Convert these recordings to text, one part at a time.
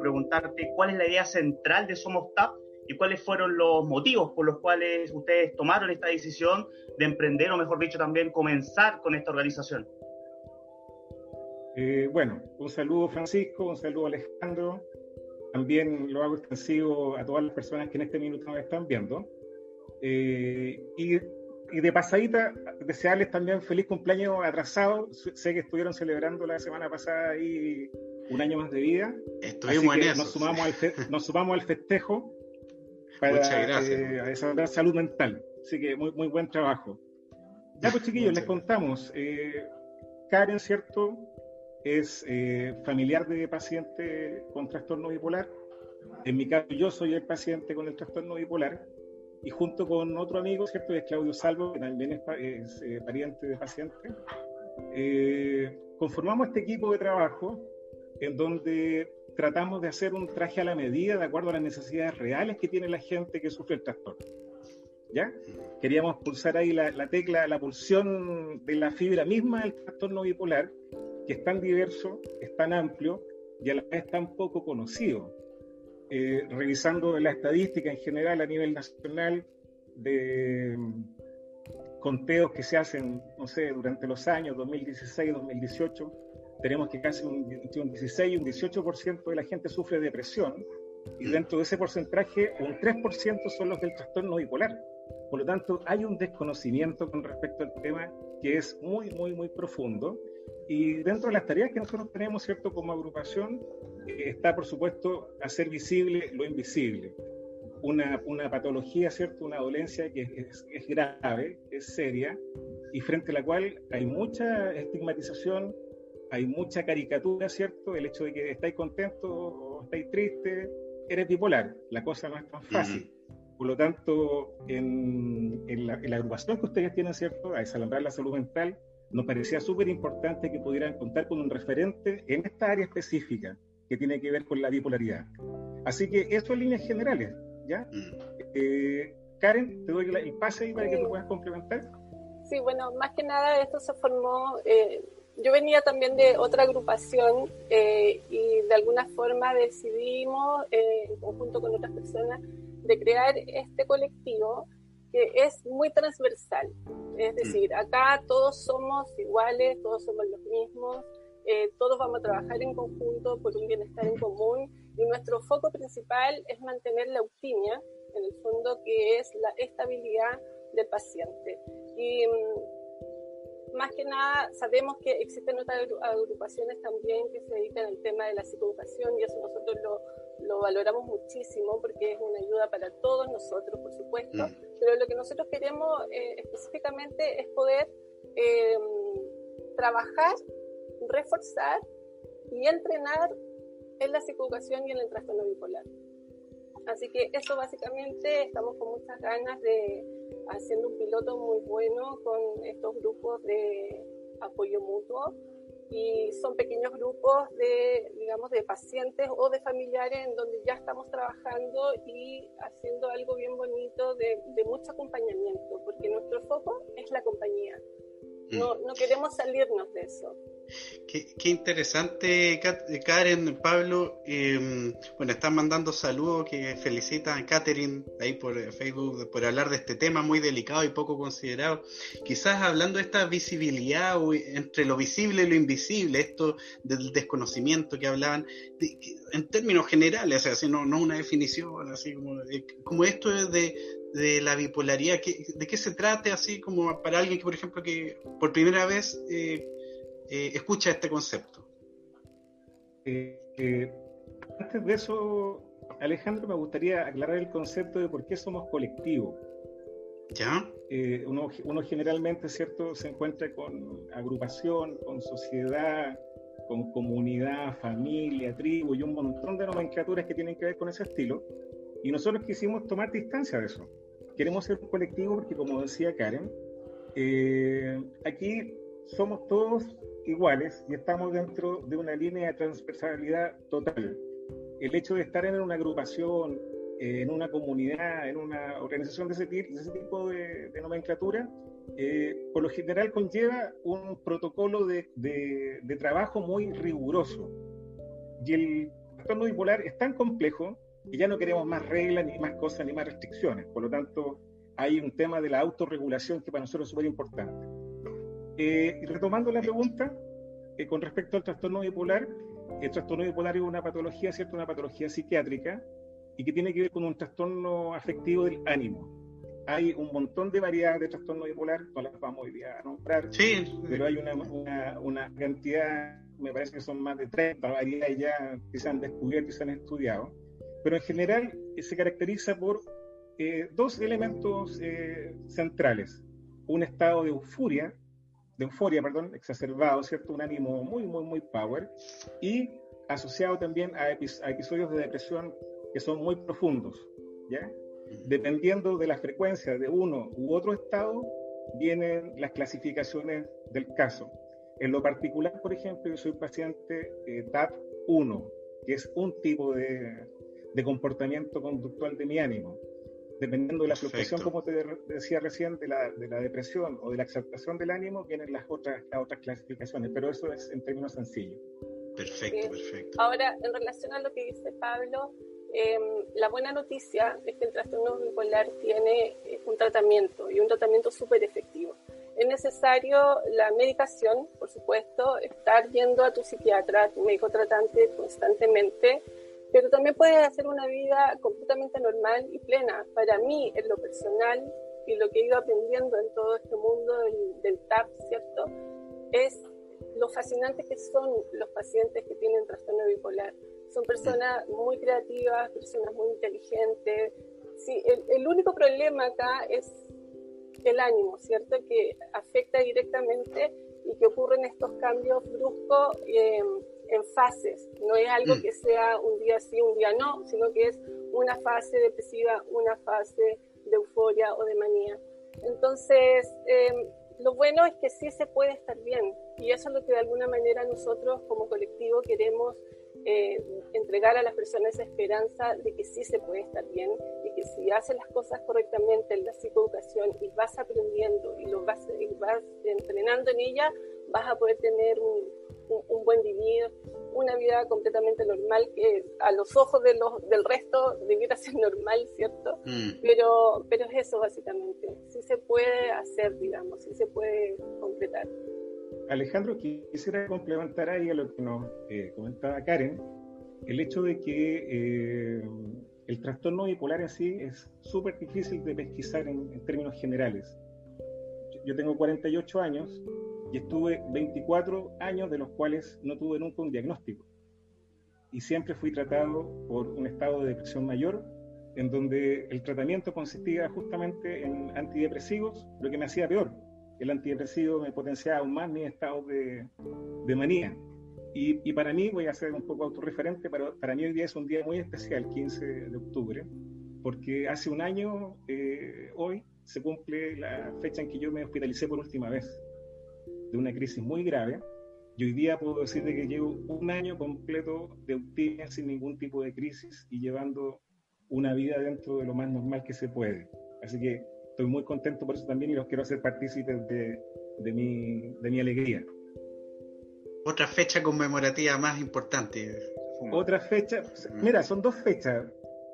Preguntarte cuál es la idea central de Somos TAP y cuáles fueron los motivos por los cuales ustedes tomaron esta decisión de emprender, o mejor dicho, también comenzar con esta organización. Eh, bueno, un saludo Francisco, un saludo Alejandro. También lo hago extensivo a todas las personas que en este minuto nos están viendo. Eh, y, y, de pasadita, desearles también feliz cumpleaños atrasado. Sé que estuvieron celebrando la semana pasada ahí un año más de vida. Estuvimos en eso. Nos sumamos, al nos sumamos al festejo para Muchas gracias. Eh, salud mental. Así que muy, muy buen trabajo. Ya pues chiquillos, les contamos. Eh, Karen, ¿cierto? Es eh, familiar de paciente con trastorno bipolar. En mi caso, yo soy el paciente con el trastorno bipolar. Y junto con otro amigo, ¿cierto? Es Claudio Salvo, que también es, es eh, pariente de paciente. conformamos este equipo de trabajo en donde tratamos de hacer un traje a la medida de acuerdo a las necesidades reales que tiene la gente que sufre el trastorno. ¿Ya? Queríamos pulsar ahí la, tecla, la pulsión de la fibra misma del trastorno bipolar, que es tan diverso, es tan amplio y a la vez tan poco conocido. Eh, revisando la estadística en general a nivel nacional de mm, conteos que se hacen, no sé, durante los años 2016-2018, tenemos que casi un, 16 y un 18% de la gente sufre depresión y dentro de ese porcentaje un 3% son los del trastorno bipolar. Por lo tanto, hay un desconocimiento con respecto al tema que es muy, muy, muy profundo. Y dentro de las tareas que nosotros tenemos, ¿cierto? Como agrupación, está, por supuesto, hacer visible lo invisible. Una, una patología, ¿cierto? Una dolencia que es, es grave, es seria, y frente a la cual hay mucha estigmatización, hay mucha caricatura, ¿cierto? El hecho de que estáis contentos o estáis tristes, eres bipolar. La cosa no es tan fácil. Por lo tanto, en, la, agrupación que ustedes tienen, ¿cierto? A desalambrar la salud mental, nos parecía súper importante que pudieran contar con un referente en esta área específica que tiene que ver con la bipolaridad. Así que eso en líneas generales, ¿ya? Eh, Karen, te doy el pase para que tú puedas complementar. Sí, bueno, más que nada esto se formó eh, yo venía también de otra agrupación eh, y de alguna forma decidimos, eh, en conjunto con otras personas, de crear este colectivo que es muy transversal. Es decir, acá todos somos iguales, todos somos los mismos, eh, todos vamos a trabajar en conjunto por un bienestar en común y nuestro foco principal es mantener la optimia, en el fondo, que es la estabilidad del paciente. Y mm, más que nada sabemos que existen otras agrupaciones también que se dedican al tema de la psicoeducación y eso nosotros lo, lo valoramos muchísimo porque es una ayuda para todos nosotros, por supuesto, mm. pero lo que nosotros queremos eh, específicamente es poder em, trabajar, reforzar y entrenar en la psicoeducación y en el trastorno bipolar. Así que eso básicamente estamos con muchas ganas de haciendo un piloto muy bueno con estos grupos de apoyo mutuo y son pequeños grupos de, digamos, de pacientes o de familiares en donde ya estamos trabajando y haciendo algo bien bonito de, de mucho acompañamiento, porque nuestro foco es la compañía. No, mm. no queremos salirnos de eso. Qué, interesante, Karen, Pablo. Em, bueno, están mandando saludos que felicitan a Catherine ahí por Facebook por hablar de este tema muy delicado y poco considerado. Quizás hablando de esta visibilidad entre lo visible y lo invisible, esto del desconocimiento que hablaban, en términos generales, o sea, no, no una definición, así como, eh, como esto es de, de la bipolaridad, ¿de qué se trata así como para alguien que, por ejemplo, que por primera vez eh, eh, escucha este concepto? Eh, antes de eso, Alejandro, me gustaría aclarar el concepto de por qué somos colectivos. ¿Ya? Uno, uno, generalmente, ¿cierto?, se encuentra con agrupación, con sociedad, con comunidad, familia, tribu y un montón de nomenclaturas que tienen que ver con ese estilo. Y nosotros quisimos tomar distancia de eso. Queremos ser un colectivo porque, como decía Karen, eh, aquí somos todos iguales y estamos dentro de una línea de transversalidad total. El hecho de estar en una agrupación, en una comunidad, en una organización de ese, tipo de, nomenclatura, eh, por lo general conlleva un protocolo de, de, trabajo muy riguroso. Y el trastorno bipolar es tan complejo que ya no queremos más reglas, ni más cosas, ni más restricciones. Por lo tanto, hay un tema de la autorregulación que para nosotros es súper importante. Eh, retomando la pregunta, eh, con respecto al trastorno bipolar, el trastorno bipolar es una patología, ¿cierto? Una patología psiquiátrica y que tiene que ver con un trastorno afectivo del ánimo hay un montón de variedades de trastorno bipolar, no las vamos hoy día a nombrar, sí. pero hay una, una, cantidad, me parece que son más de 30 variedades ya que se han descubierto y se han estudiado, pero en general eh, se caracteriza por eh, dos elementos eh, centrales, un estado de euforia, de euforia, perdón, exacerbado, ¿cierto? Un ánimo muy, muy, muy power, y asociado también a, a episodios de depresión que son muy profundos, ¿ya? dependiendo de la frecuencia de uno u otro estado, vienen las clasificaciones del caso. En lo particular, por ejemplo, yo soy paciente eh, TAP 1, que es un tipo de, comportamiento conductual de mi ánimo. Dependiendo de la fluctuación, como te decía recién, de la, de la, depresión o de la exaltación del ánimo, vienen las otras, las otras clasificaciones, pero eso es en términos sencillos. Perfecto, perfecto. Ahora, en relación a lo que dice Pablo, Em, la buena noticia es que el trastorno bipolar tiene eh, un tratamiento y un tratamiento súper efectivo. Es necesario la medicación, por supuesto, estar yendo a tu psiquiatra, a tu médico tratante constantemente, pero también puedes hacer una vida completamente normal y plena. Para mí, en lo personal y lo que he ido aprendiendo en todo este mundo del, del TAP, ¿cierto? Es lo fascinante que son los pacientes que tienen trastorno bipolar son personas muy creativas, personas muy inteligentes. Sí, el, único problema acá es el ánimo, ¿cierto? Que afecta directamente y que ocurren estos cambios bruscos eh, en fases. No es algo mm. que sea un día sí, un día no, sino que es una fase depresiva, una fase de euforia o de manía. Entonces, eh, lo bueno es que sí se puede estar bien y eso es lo que de alguna manera nosotros como colectivo queremos eh, entregar a las personas esa esperanza de que sí se puede estar bien y que si haces las cosas correctamente en la psicoeducación y vas aprendiendo y lo vas, y vas entrenando en ella, vas a poder tener un, un, buen vivir, una vida completamente normal que a los ojos de los, del resto debiera ser normal, ¿cierto? Mm. Pero, pero es eso básicamente, sí se puede hacer, digamos, sí se puede completar. Alejandro, quisiera complementar ahí a lo que nos eh, comentaba Karen, el hecho de que eh, el trastorno bipolar en sí es súper difícil de pesquisar en, términos generales. Yo tengo 48 años y estuve 24 años de los cuales no tuve nunca un diagnóstico. Y siempre fui tratado por un estado de depresión mayor, en donde el tratamiento consistía justamente en antidepresivos, lo que me hacía peor el antidepresivo me potenciaba aún más mi estado de, de manía. Y, y, para mí, voy a ser un poco autorreferente, pero para mí hoy día es un día muy especial, 15 de octubre, porque hace un año, eh, hoy, se cumple la fecha en que yo me hospitalicé por última vez de una crisis muy grave. Y hoy día puedo decir que llevo un año completo de optimia sin ningún tipo de crisis y llevando una vida dentro de lo más normal que se puede. Así que estoy muy contento por eso también y los quiero hacer partícipes de, de, mi, de mi alegría. Otra fecha conmemorativa más importante. Otra fecha, mira, son dos fechas.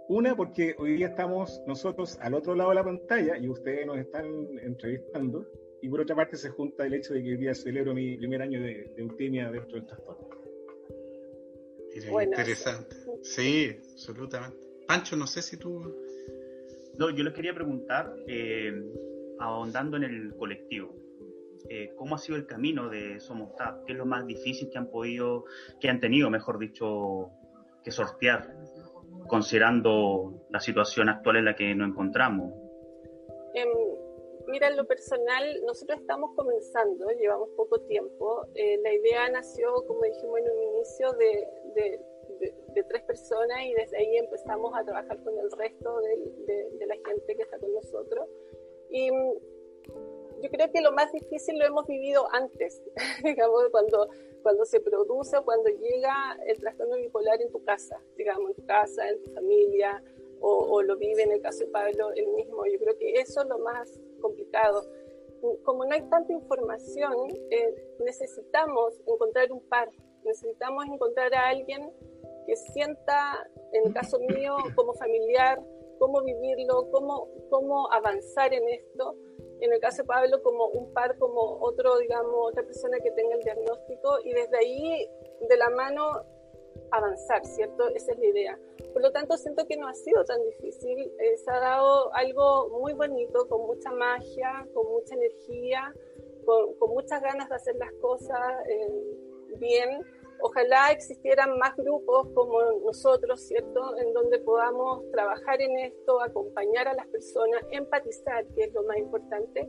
Una porque hoy día estamos nosotros al otro lado de la pantalla y ustedes nos están entrevistando. Y por otra parte se junta el hecho de que hoy día celebro mi primer año de, de dentro del transporte. Interesante. Sí, absolutamente. Pancho, no sé si tú no, yo les quería preguntar, eh, ahondando en el colectivo, eh, ¿cómo ha sido el camino de Somos TAP? ¿Qué es lo más difícil que han podido, que han tenido, mejor dicho, que sortear, considerando la situación actual en la que nos encontramos? Em, mira, en lo personal, nosotros estamos comenzando, llevamos poco tiempo. Eh, la idea nació, como dijimos en un inicio, de de, tres personas y desde ahí empezamos a trabajar con el resto de, de, la gente que está con nosotros. Y mm, yo creo que lo más difícil lo hemos vivido antes, digamos, cuando, cuando se produce, cuando llega el trastorno bipolar en tu casa, digamos, en tu casa, en tu familia, o, o, lo vive en el caso de Pablo él mismo. Yo creo que eso es lo más complicado. como no hay tanta información, eh, necesitamos encontrar un par, necesitamos encontrar a alguien que sienta, en el caso mío, como familiar, cómo vivirlo, cómo, cómo avanzar en esto. En el caso de Pablo, como un par, como otro, digamos, otra persona que tenga el diagnóstico y desde ahí, de la mano, avanzar, ¿cierto? Esa es la idea. Por lo tanto, siento que no ha sido tan difícil. Eh, se ha dado algo muy bonito, con mucha magia, con mucha energía, con, con muchas ganas de hacer las cosas eh, bien Ojalá existieran más grupos como nosotros, ¿cierto?, en donde podamos trabajar en esto, acompañar a las personas, empatizar, que es lo más importante,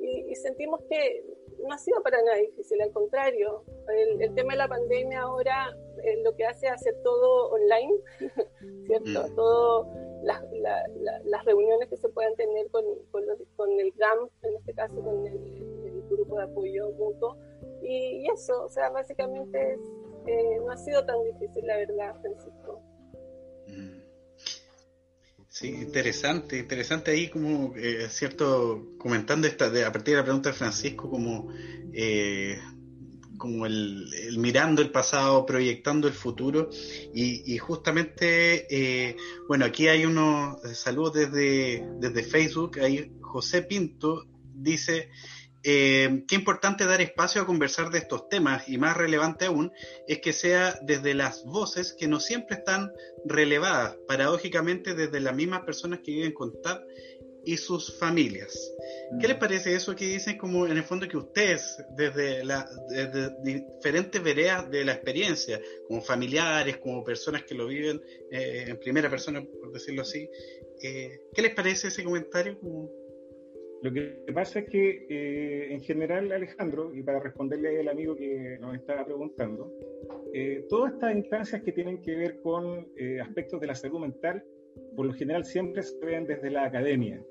y, sentimos que no ha sido para nada difícil, al contrario, el, tema de la pandemia ahora eh, lo que hace es hacer todo online, ¿cierto? Mm. Todo las reuniones que se puedan tener con, con, el GAM, en este caso con el, grupo de apoyo mutuo, y, y, eso, o sea, básicamente es eh, no ha sido tan difícil, la verdad, Francisco. Sí, interesante, interesante ahí como, eh, cierto, comentando esta, de, a partir de la pregunta de Francisco, como, eh, como el, mirando el pasado, proyectando el futuro, y, justamente, bueno, aquí hay unos saludos desde, desde Facebook, ahí José Pinto dice, eh, qué importante dar espacio a conversar de estos temas y más relevante aún es que sea desde las voces que no siempre están relevadas, paradójicamente desde las mismas personas que viven con TAP y sus familias. ¿Qué les mm. parece eso que dicen como en el fondo que ustedes desde, la, diferentes veredas de la experiencia, como familiares, como personas que lo viven eh, en primera persona, por decirlo así, eh, ¿qué les parece ese comentario? Lo que pasa es que, eh, en general, Alejandro, y para responderle al amigo que nos estaba preguntando, eh, todas estas instancias que tienen que ver con eh, aspectos de la salud mental, por lo general siempre se ven desde la academia.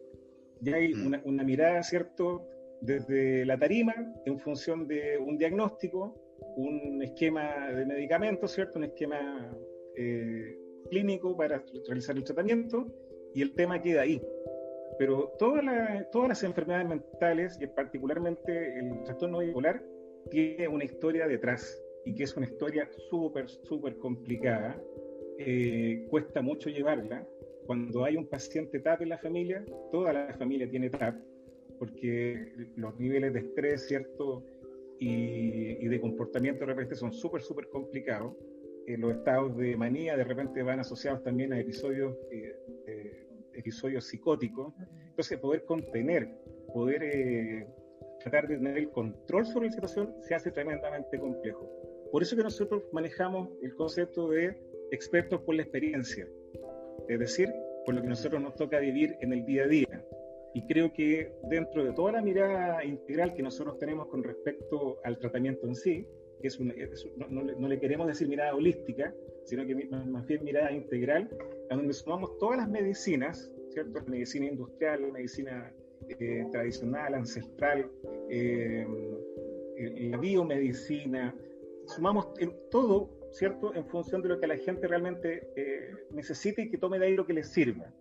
Ya hay mm. una, una mirada, ¿cierto?, desde la tarima, en función de un diagnóstico, un esquema de medicamentos, ¿cierto?, un esquema clínico para realizar el tratamiento, y el tema queda ahí. Pero todas las enfermedades mentales, y particularmente el trastorno bipolar, tiene una historia detrás y que es una historia súper, súper complicada. Eh, cuesta mucho llevarla. Cuando hay un paciente TAP en la familia, toda la familia tiene TAP, porque los niveles de estrés, ¿cierto? Y, de comportamiento de repente son súper, súper complicados. Eh, los estados de manía de repente van asociados también a episodios eh, episodios psicóticos. Entonces, poder contener, poder eh, tratar de tener el control sobre la situación se hace tremendamente complejo. Por eso que nosotros manejamos el concepto de expertos por la experiencia, es decir, por lo que nosotros nos toca vivir en el día a día. Y creo que dentro de toda la mirada integral que nosotros tenemos con respecto al tratamiento en sí, que es, no, le queremos decir mirada holística, sino que más bien mirada integral, a donde sumamos todas las medicinas, ¿cierto? La medicina industrial, la medicina eh, tradicional, ancestral, eh, la biomedicina, sumamos todo, ¿cierto? En función de lo que la gente realmente eh, necesita y que tome de ahí lo que le sirva.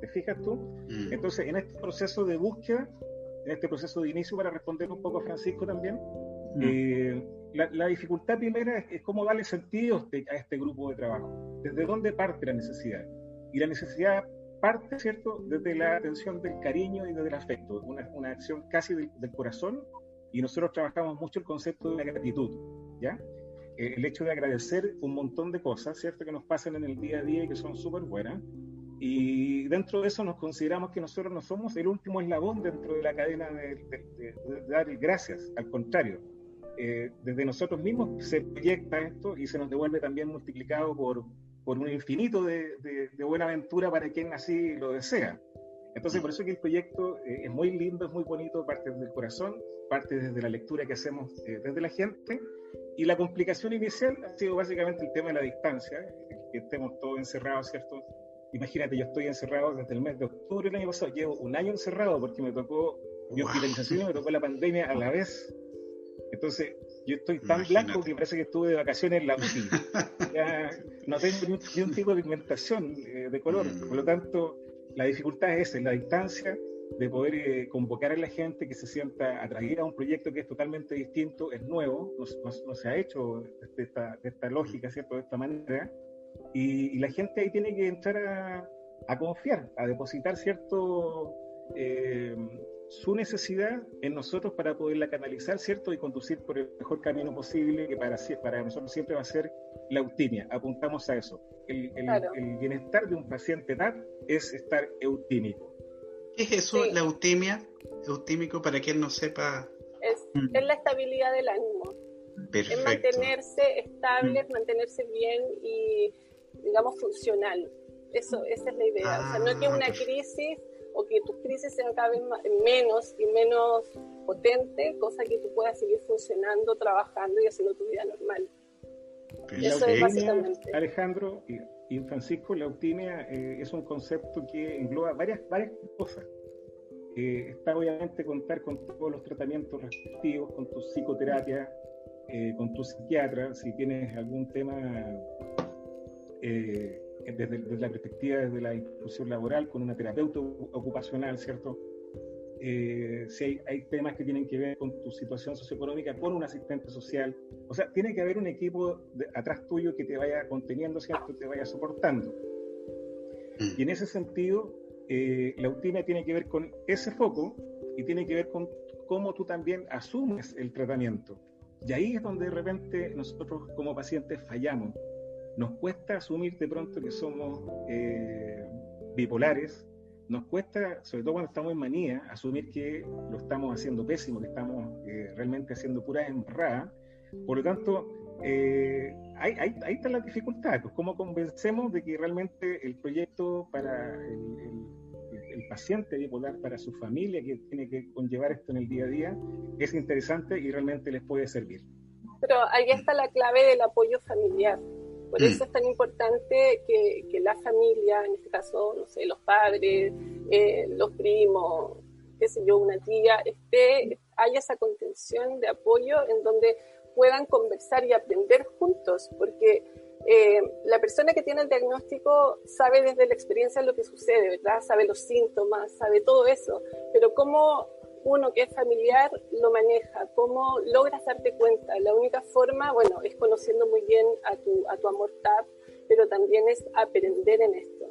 ¿Te fijas tú? Mm. Entonces, en este proceso de búsqueda, en este proceso de inicio, para responder un poco a Francisco también, mm la, dificultad primera es, cómo darle sentido este, a este grupo de trabajo. ¿Desde dónde parte la necesidad? Y la necesidad parte, ¿cierto?, desde la atención del cariño y desde el afecto, una, una acción casi del, corazón. Y nosotros trabajamos mucho el concepto de la gratitud, ¿ya? Eh, el hecho de agradecer un montón de cosas, ¿cierto?, que nos pasan en el día a día y que son súper buenas. Y dentro de eso nos consideramos que nosotros no somos el último eslabón dentro de la cadena de, de dar gracias, al contrario eh, desde nosotros mismos se proyecta esto y se nos devuelve también multiplicado por, por un infinito de, de, buena aventura para quien así lo desea. Entonces, por eso que el proyecto eh, es muy lindo, es muy bonito, parte desde el corazón, parte desde la lectura que hacemos eh, desde la gente. Y la complicación inicial ha sido básicamente el tema de la distancia, que estemos todos encerrados, ¿cierto? Imagínate, yo estoy encerrado desde el mes de octubre del año pasado, llevo un año encerrado porque me tocó mi hospitalización y me tocó la pandemia a la vez entonces, yo estoy tan blanco que parece que estuve de vacaciones en la UCI. no tengo ni, un tipo de pigmentación eh, de color. Mm. Por lo tanto, la dificultad es esa, la distancia, de poder eh, convocar a la gente que se sienta atraída a un proyecto que es totalmente distinto, es nuevo, no, se ha hecho de esta, de esta, lógica, ¿cierto? De esta manera, y, la gente ahí tiene que entrar a, a confiar, a depositar cierto eh, su necesidad en nosotros para poderla canalizar, ¿cierto? Y conducir por el mejor camino posible, que para, para nosotros siempre va a ser la eutimia. Apuntamos a eso. El, el, bienestar de un paciente TAT es estar eutímico. ¿Qué es eso, la eutimia? Eutímico, para quien no sepa. Es, mm. es la estabilidad del ánimo. Perfecto. Es mantenerse estable, mm. mantenerse bien y, digamos, funcional. Eso, esa es la idea. o sea, no es que una ah, crisis o que tus crisis sean cada vez menos y menos potente, cosa que tú puedas seguir funcionando, trabajando y haciendo tu vida normal. Eso es básicamente. Alejandro y, Francisco, la eutimia eh, es un concepto que engloba varias, varias cosas. Eh, está obviamente contar con todos los tratamientos respectivos, con tu psicoterapia, eh, con tu psiquiatra, si tienes algún tema eh, desde, la perspectiva desde la inclusión laboral, con una terapeuta ocupacional, ¿cierto? Eh, si hay, temas que tienen que ver con tu situación socioeconómica, con un asistente social. O sea, tiene que haber un equipo atrás tuyo que te vaya conteniendo, ¿cierto? Te vaya soportando. Mm. Y en ese sentido, eh, la última tiene que ver con ese foco y tiene que ver con cómo tú también asumes el tratamiento. Y ahí es donde de repente nosotros como pacientes fallamos nos cuesta asumir de pronto que somos eh, bipolares, nos cuesta, sobre todo cuando estamos en manía, asumir que lo estamos haciendo pésimo, que estamos eh, realmente haciendo pura embarrada. Por lo tanto, eh, ahí, ahí, está la dificultad, pues cómo convencemos de que realmente el proyecto para el, el, paciente bipolar, para su familia que tiene que conllevar esto en el día a día, es interesante y realmente les puede servir. Pero ahí está la clave del apoyo familiar. Por mm. eso es tan importante que, la familia, en este caso, no sé, los padres, eh, los primos, qué sé yo, una tía, esté, haya esa contención de apoyo en donde puedan conversar y aprender juntos, porque eh, la persona que tiene el diagnóstico sabe desde la experiencia lo que sucede, ¿verdad? Sabe los síntomas, sabe todo eso, pero cómo uno que es familiar lo maneja? ¿Cómo logras darte cuenta? La única forma, bueno, es conociendo muy bien a tu, a tu amor TAP, pero también es aprender en esto.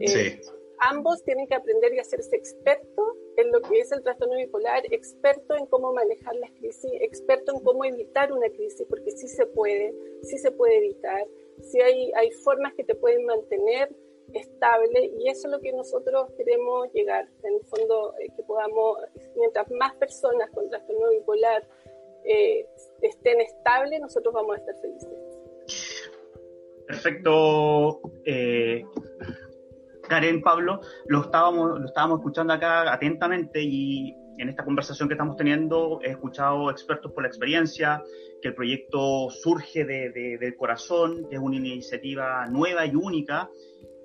Eh, ambos tienen que aprender y hacerse experto en lo que es el trastorno bipolar, experto en cómo manejar las crisis, experto en cómo evitar una crisis, porque sí se puede, sí se puede evitar, sí hay, hay formas que te pueden mantener estable y eso es lo que nosotros queremos llegar, en el fondo eh, que podamos, mientras más personas con trastorno bipolar eh, estén estables, nosotros vamos a estar felices. Perfecto. Eh, Karen, Pablo, lo estábamos, lo estábamos escuchando acá atentamente y en esta conversación que estamos teniendo he escuchado expertos por la experiencia, que el proyecto surge de, del corazón, que es una iniciativa nueva y única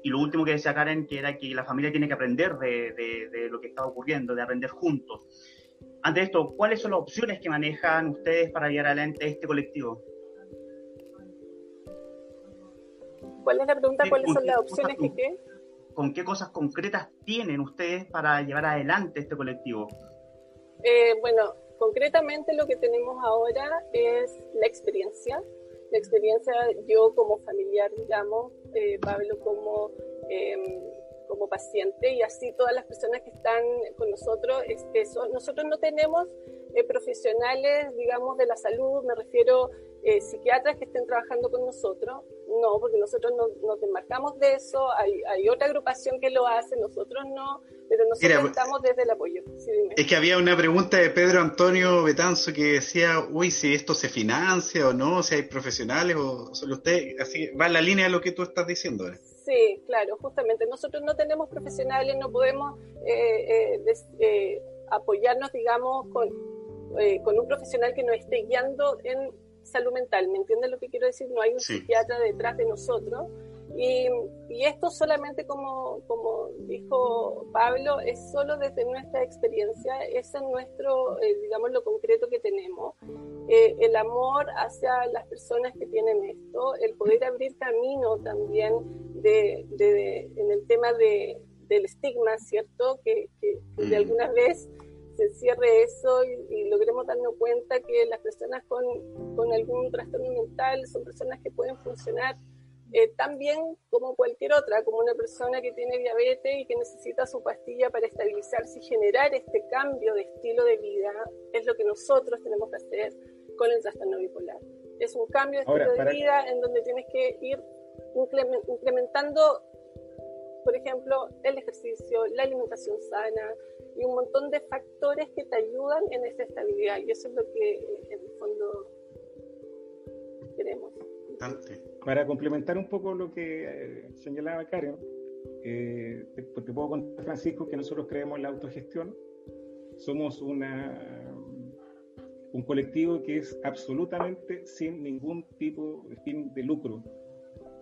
y lo último que decía Karen, que era que la familia tiene que aprender de, lo que está ocurriendo, de aprender juntos. Ante esto, ¿cuáles son las opciones que manejan ustedes para llevar adelante este colectivo? ¿Cuál es la pregunta? ¿Cuáles son las opciones que qué? ¿Con qué cosas concretas tienen ustedes para llevar adelante este colectivo? Eh, bueno, concretamente lo que tenemos ahora es la experiencia, la experiencia yo como familiar, digamos, eh, Pablo como, em, como paciente y así todas las personas que están con nosotros. eso. Nosotros no tenemos eh, profesionales, digamos, de la salud, me refiero eh, psiquiatras que estén trabajando con nosotros, no, porque nosotros no, nos desmarcamos de eso, hay, hay, otra agrupación que lo hace, nosotros no, pero nosotros estamos desde el apoyo. es que había una pregunta de Pedro Antonio Betanzo que decía, uy, si esto se financia o no, si hay profesionales o solo usted, así va en la línea de lo que tú estás diciendo. Sí, claro, justamente, nosotros no tenemos profesionales, no podemos eh, eh, apoyarnos, digamos, con, con un profesional que nos esté guiando en salud mental, ¿me entiendes lo que quiero decir? No hay un psiquiatra detrás de nosotros. Y, y, esto solamente, como, como dijo Pablo, es solo desde nuestra experiencia, es en nuestro, eh, digamos, lo concreto que tenemos. Eh, el amor hacia las personas que tienen esto, el poder abrir camino también de, de, en el tema de, del estigma, ¿cierto? Que, que, de mm. alguna vez se cierre eso y, logremos darnos cuenta que las personas con, con, algún trastorno mental son personas que pueden funcionar eh, tan bien como cualquier otra, como una persona que tiene diabetes y que necesita su pastilla para estabilizarse y generar este cambio de estilo de vida, es lo que nosotros tenemos que hacer con el trastorno bipolar. Es un cambio de estilo de vida en donde tienes que ir incrementando, por ejemplo, el ejercicio, la alimentación sana y un montón de factores que te ayudan en esa estabilidad. Y eso es lo que eh, en el fondo queremos. Para complementar un poco lo que eh, señalaba Karen, eh, te, te, puedo contar, Francisco, que nosotros creemos en la autogestión. Somos una, un colectivo que es absolutamente sin ningún tipo de fin de lucro.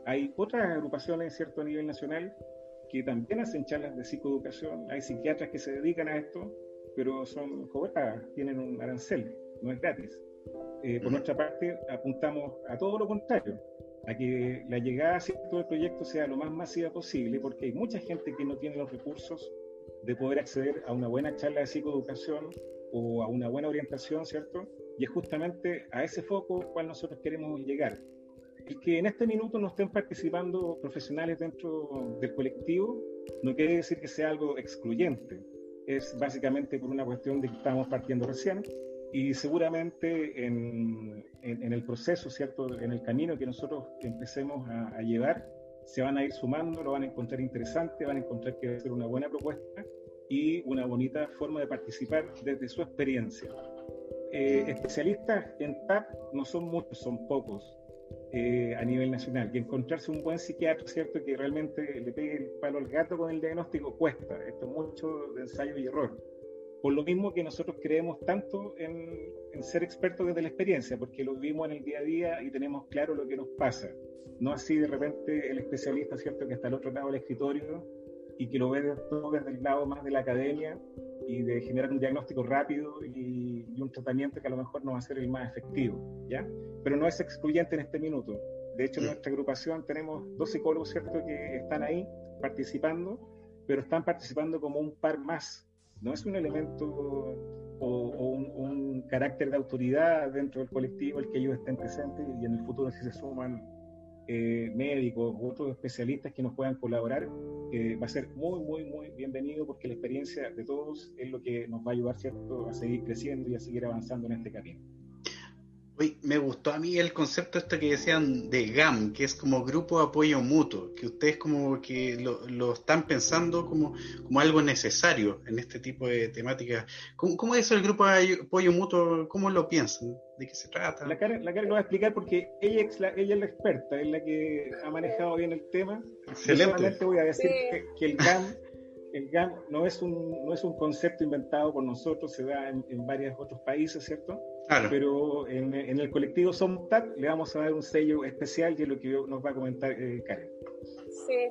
Hay otras agrupaciones, ¿cierto?, a nivel nacional que también hacen charlas de psicoeducación. Hay psiquiatras que se dedican a esto, pero son cobradas, tienen un arancel, no es gratis. Eh, por nuestra parte, apuntamos a todo lo contrario, a que la llegada ¿cierto? del proyecto sea lo más masiva posible, porque hay mucha gente que no tiene los recursos de poder acceder a una buena charla de psicoeducación o a una buena orientación, ¿cierto? Y es justamente a ese foco cual nosotros queremos llegar. El que en este minuto no estén participando profesionales dentro del colectivo no quiere decir que sea algo excluyente. Es básicamente por una cuestión de que estamos partiendo recién y seguramente en, en, el proceso, ¿cierto? En el camino que nosotros empecemos a, a, llevar, se van a ir sumando, lo van a encontrar interesante, van a encontrar que va a ser una buena propuesta y una bonita forma de participar desde su experiencia. Eh, especialistas en TAP no son muchos, son pocos eh, a nivel nacional. Y encontrarse un buen psiquiatra, ¿cierto? Que realmente le pegue el palo al gato con el diagnóstico cuesta. Esto es mucho de ensayo y error. Por lo mismo que nosotros creemos tanto en, ser expertos desde la experiencia, porque lo vivimos en el día a día y tenemos claro lo que nos pasa. No así de repente el especialista, ¿cierto? Que está al otro lado del escritorio y que lo ve todo desde el lado más de la academia y de generar un diagnóstico rápido y, y, un tratamiento que a lo mejor no va a ser el más efectivo, ¿ya? Pero no es excluyente en este minuto. De hecho, en nuestra agrupación tenemos dos psicólogos, ¿cierto?, que están ahí participando, pero están participando como un par más no es un elemento o, un, carácter de autoridad dentro del colectivo el que ellos estén presentes y en el futuro si se suman eh, médicos otros especialistas que nos puedan colaborar, eh, va a ser muy, muy, muy bienvenido porque la experiencia de todos es lo que nos va a ayudar ¿cierto? a seguir creciendo y a seguir avanzando en este camino. Uy, me gustó a mí el concepto este que decían de GAM, que es como grupo de apoyo mutuo, que ustedes como que lo, están pensando como, como algo necesario en este tipo de temáticas. ¿Cómo, es el grupo de apoyo mutuo? ¿Cómo lo piensan? ¿De qué se trata? La Karen, la lo va a explicar porque ella es, la, ella es la experta, es la que ha manejado bien el tema. Excelente. Yo solamente voy a decir que, el GAM el GAM no es un, no es un concepto inventado por nosotros, se da en, en varios otros países, ¿cierto? Pero en, el colectivo SOMTAT le vamos a dar un sello especial, que es lo que nos va a comentar eh, Karen. Sí,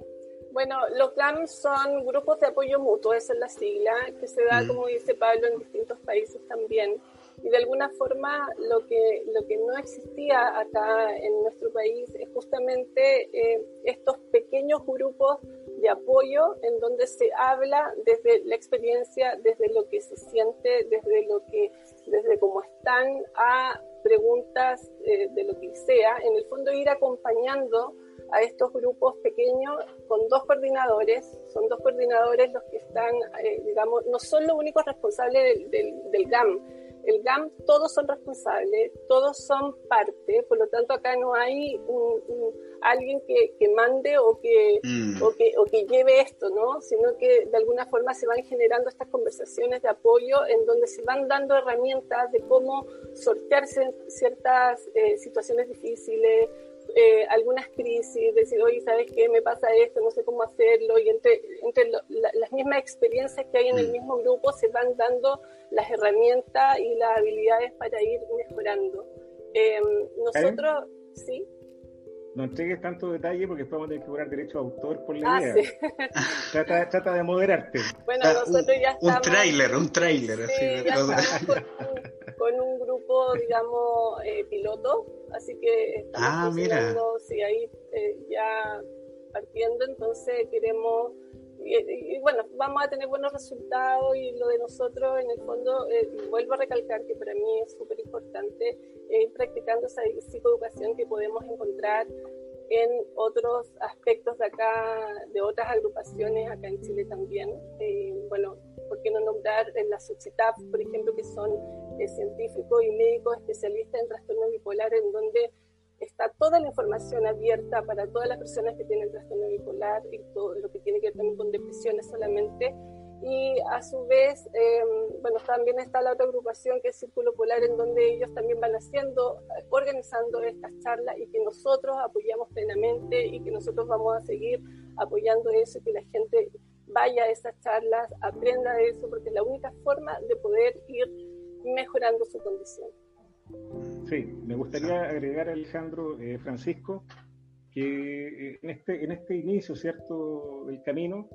bueno, los GAM son grupos de apoyo mutuo, esa es la sigla, que se da, mm. como dice Pablo, en distintos países también. Y de alguna forma lo que, lo que no existía acá en nuestro país es justamente eh, estos pequeños grupos de apoyo en donde se habla desde la experiencia, desde lo que se siente, desde lo que desde cómo están a preguntas eh, de lo que sea, en el fondo ir acompañando a estos grupos pequeños con dos coordinadores, son dos coordinadores los que están, eh, digamos, no son los únicos responsables del, del, GAM, el GAM todos son responsables, todos son parte, por lo tanto acá no hay un, alguien que, que, mande o que, mm. o que, o que lleve esto, ¿no? sino que de alguna forma se van generando estas conversaciones de apoyo en donde se van dando herramientas de cómo sortearse ciertas eh, situaciones difíciles, eh, algunas crisis, decir, oye, ¿sabes qué? Me pasa esto, no sé cómo hacerlo, y entre, entre las mismas experiencias que hay en el mm. mismo grupo se van dando las herramientas y las habilidades para ir mejorando. Em, nosotros, ¿sí? No entregues tanto detalle porque después vamos a tener que cobrar derecho a autor por la ah, idea. trata, trata, de moderarte. Bueno, nosotros ya estamos... Un tráiler, un tráiler. así con, un grupo, digamos, eh, piloto, así que estamos ah, mira. sí, ahí eh, ya partiendo, entonces queremos y, bueno, vamos a tener buenos resultados y lo de nosotros en el fondo, eh, vuelvo a recalcar que para mí es súper importante ir practicando esa psicoeducación que podemos encontrar en otros aspectos de acá, de otras agrupaciones acá en Chile también. Eh, bueno, ¿por qué no nombrar en la SUCHITAP, por ejemplo, que son eh, científicos y médicos especialistas en trastorno bipolar, en donde está toda la información abierta para todas las personas que tienen trastorno bipolar y todo lo que tiene que ver también con depresiones solamente. Y a su vez, em, bueno, también está la otra agrupación que es Círculo Polar, en donde ellos también van haciendo, organizando estas charlas y que nosotros apoyamos plenamente y que nosotros vamos a seguir apoyando eso y que la gente vaya a esas charlas, aprenda de eso, porque es la única forma de poder ir mejorando su condición. Sí, me gustaría agregar, Alejandro, eh, Francisco, que eh, en este, en este inicio, ¿cierto?, del camino,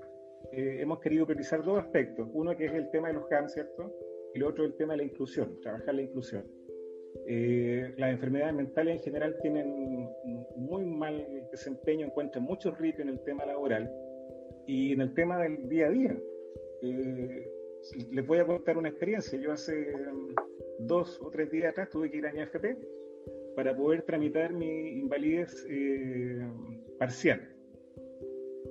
eh, hemos querido priorizar dos aspectos. Uno que es el tema de los CAM, ¿cierto? Y el otro el tema de la inclusión, trabajar la inclusión. las enfermedades mentales en general tienen muy mal desempeño, encuentran muchos ritos en el tema laboral y en el tema del día a día. les voy a contar una experiencia. Yo hace dos o tres días atrás tuve que ir a mi AFP para poder tramitar mi invalidez eh, parcial.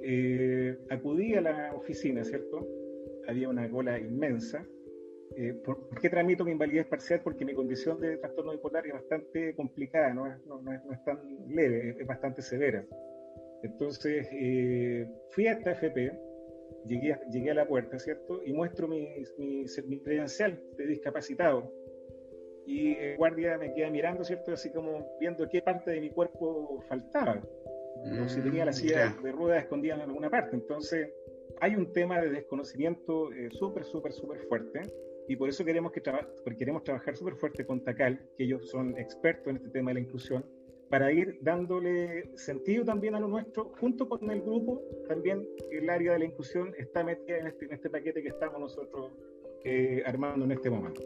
Eh, acudí a la oficina, ¿cierto? Había una cola inmensa. Eh, ¿Por qué tramito mi invalidez parcial? Porque mi condición de trastorno bipolar es bastante complicada, no es, no, es, no es tan leve, es, bastante severa. Entonces, fui a esta AFP, llegué llegué a la puerta, ¿cierto? Y muestro mi, mi, mi credencial de discapacitado y el guardia me queda mirando, ¿cierto? Así como viendo qué parte de mi cuerpo faltaba, o si tenía la silla de ruedas escondida en alguna parte. Entonces, hay un tema de desconocimiento eh, súper, súper, súper fuerte, y por eso queremos, que queremos trabajar súper fuerte con TACAL, que ellos son expertos en este tema de la inclusión, para ir dándole sentido también a lo nuestro, junto con el grupo, también el área de la inclusión está metida en este, en este paquete que estamos nosotros eh, armando en este momento.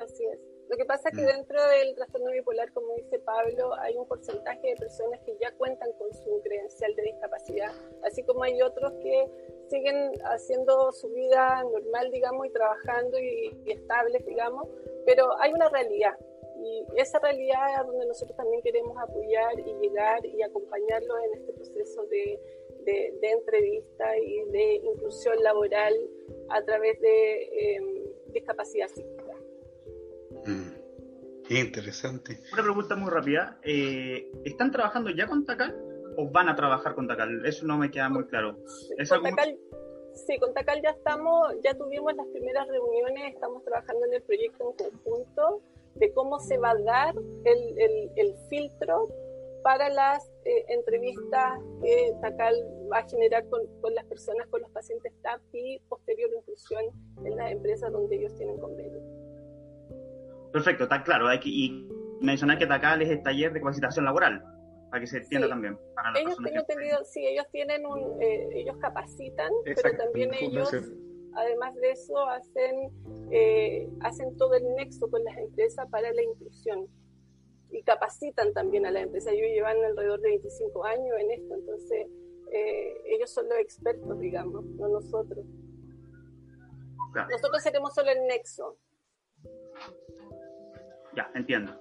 Así es. Lo que pasa es que mm. dentro del trastorno bipolar, como dice Pablo, hay un porcentaje de personas que ya cuentan con su credencial de discapacidad, así como hay otros que siguen haciendo su vida normal, digamos, y trabajando y, estables, digamos, pero hay una realidad. Y esa realidad es donde nosotros también queremos apoyar y llegar y acompañarlos en este proceso de, de, entrevista y de inclusión laboral a través de em, discapacidad psíquica. Mm. Interesante. Una pregunta muy rápida. Eh, ¿Están trabajando ya con Tacal o van a trabajar con Tacal? Eso no me queda muy claro. sí, con Tacal ya estamos, ya tuvimos las primeras reuniones, estamos trabajando en el proyecto en conjunto de cómo se va a dar el, filtro para las eh, entrevistas que Tacal va a generar con, con, las personas, con los pacientes TAP y posterior inclusión en las empresas donde ellos tienen convenio. Perfecto, está claro. Hay que, y mencionar que TACAL es el taller de capacitación laboral, para que se entienda también. ellos tengo entendido, sí, ellos tienen un, eh, ellos capacitan, pero también ellos, además de eso, hacen, eh, hacen todo el nexo con las empresas para la inclusión y capacitan también a las empresas. Ellos llevan alrededor de 25 años en esto, entonces eh, ellos son los expertos, digamos, no nosotros. Nosotros seremos solo el nexo. Ya, entiendo.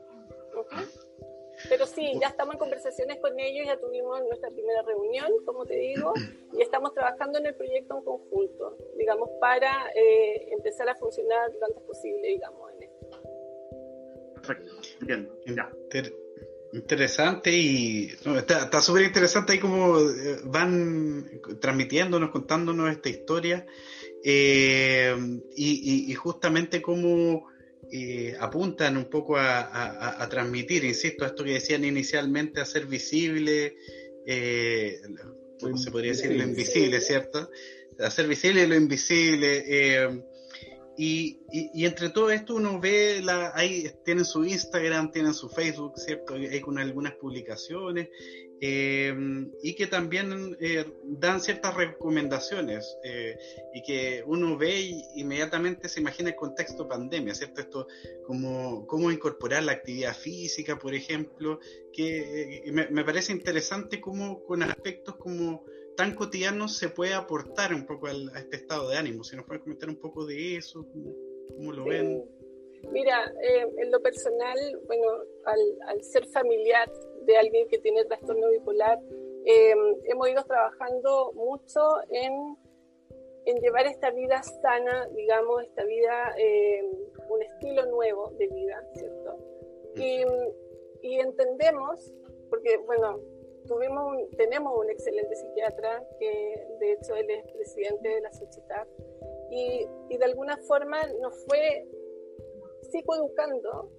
Pero sí, ya estamos en conversaciones con ellos, ya tuvimos nuestra primera reunión, como te digo, y estamos trabajando en el proyecto en conjunto, digamos, para eh, empezar a funcionar lo antes posible, digamos, en esto. Perfecto, entiendo. Ya. Interesante y está súper interesante ahí como eh, van transmitiéndonos, contándonos esta historia eh, y, y, justamente cómo eh, apuntan un poco a, transmitir, insisto, esto que decían inicialmente, a ser visible, eh, se podría decir? Lo invisible, ¿cierto? Hacer visible lo invisible. Eh, y, y, entre todo esto uno ve, la, ahí tienen su Instagram, tienen su Facebook, ¿cierto? Hay con algunas publicaciones eh, y que también eh, dan ciertas recomendaciones eh, y que uno ve y inmediatamente se imagina el contexto pandemia, ¿cierto? Esto como cómo incorporar la actividad física, por ejemplo, que me, me, parece interesante como con aspectos como tan cotidiano se puede aportar un poco a este estado de ánimo. Si nos pueden comentar un poco de eso, cómo, lo ven. Mira, eh, en lo personal, bueno, al, ser familiar de alguien que tiene trastorno bipolar, eh, hemos ido trabajando mucho en, en, llevar esta vida sana, digamos, esta vida, eh, un estilo nuevo de vida, ¿cierto? Y, entendemos, porque, bueno, tuvimos tenemos un excelente psiquiatra, que de hecho él es presidente de la sociedad, y, y de alguna forma nos fue psicoeducando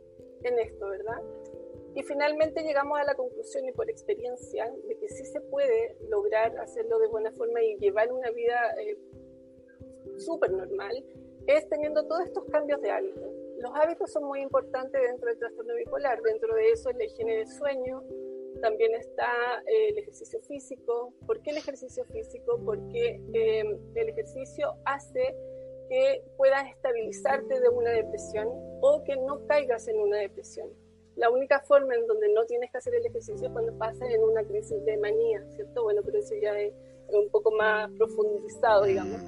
en esto, ¿verdad? Y finalmente llegamos a la conclusión y por experiencia de que sí se puede lograr hacerlo de buena forma y llevar una vida eh, súper normal, es teniendo todos estos cambios de hábitos. Los hábitos son muy importantes dentro del trastorno bipolar, dentro de eso es la higiene del sueño, también está eh, el ejercicio físico. ¿Por qué el ejercicio físico? Porque eh, el ejercicio hace que puedas estabilizarte de una depresión o que no caigas en una depresión. La única forma en donde no tienes que hacer el ejercicio es cuando pasas en una crisis de manía, ¿cierto? Bueno, pero eso ya es un poco más profundizado, digamos.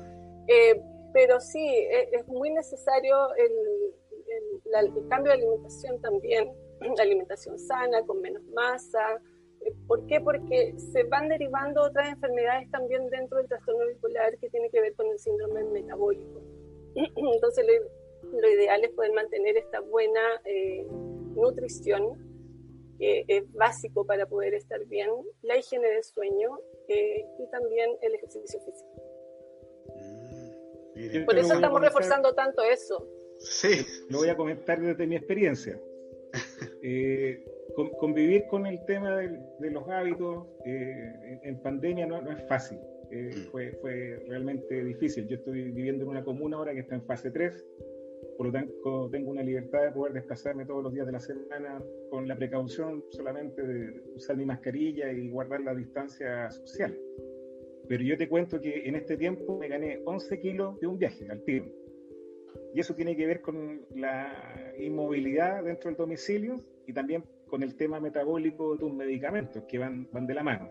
Eh, pero sí, es, es muy necesario el, el, el, cambio de alimentación también, alimentación sana, con menos masa. Eh, ¿Por qué? Porque se van derivando otras enfermedades también dentro del trastorno bipolar que tiene que ver con el síndrome metabólico. Entonces, lo, ideal es poder mantener esta buena eh, nutrición, que es básico para poder estar bien, la higiene del sueño eh, y también el ejercicio físico. Mm, Por eso estamos reforzando tanto eso. Sí. Lo voy a comentar desde mi experiencia. Eh, convivir con el tema de, los hábitos eh, en, pandemia no, es fácil. Eh, mm. fue, fue realmente difícil. Yo estoy viviendo en una comuna ahora que está en fase 3, por lo tanto tengo una libertad de poder desplazarme todos los días de la semana con la precaución solamente de usar mi mascarilla y guardar la distancia social. Pero yo te cuento que en este tiempo me gané 11 kilos de un viaje al tiro. Y eso tiene que ver con la inmovilidad dentro del domicilio y también con el tema metabólico de tus medicamentos que van, van de la mano.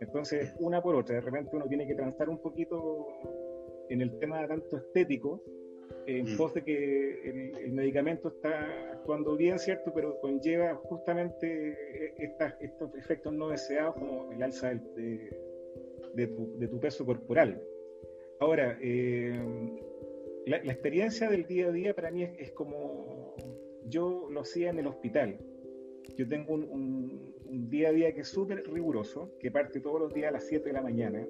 Entonces, una por otra, de repente uno tiene que transar un poquito en el tema tanto estético, en mm. pos de que el, medicamento está actuando bien, ¿cierto? Pero conlleva justamente estos efectos no deseados como el alza de, de, tu, de tu, peso corporal. Ahora, eh, la, experiencia del día a día para mí es, como yo lo hacía en el hospital. Yo tengo un, día a día que es súper riguroso, que parte todos los días a las 7 de la mañana.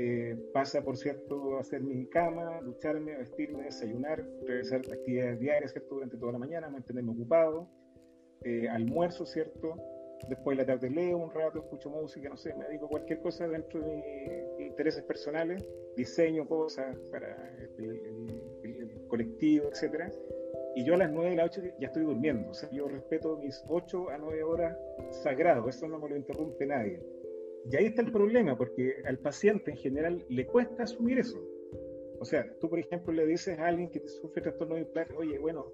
Eh, pasa, por cierto, a hacer mi cama, ducharme, vestirme, desayunar, realizar actividades diarias, ¿cierto? Durante toda la mañana, mantenerme ocupado, eh, almuerzo, ¿cierto? Después de la tarde leo un rato, escucho música, no sé, me a cualquier cosa dentro de mis intereses personales, diseño cosas para el, colectivo, etcétera. Y yo a las 9 de la noche ya estoy durmiendo. O sea, yo respeto mis 8 a 9 horas sagrado, eso no me lo interrumpe nadie. Y ahí está el problema, porque al paciente en general le cuesta asumir eso. O sea, tú, por ejemplo, le dices a alguien que sufre trastorno bipolar, oye, bueno,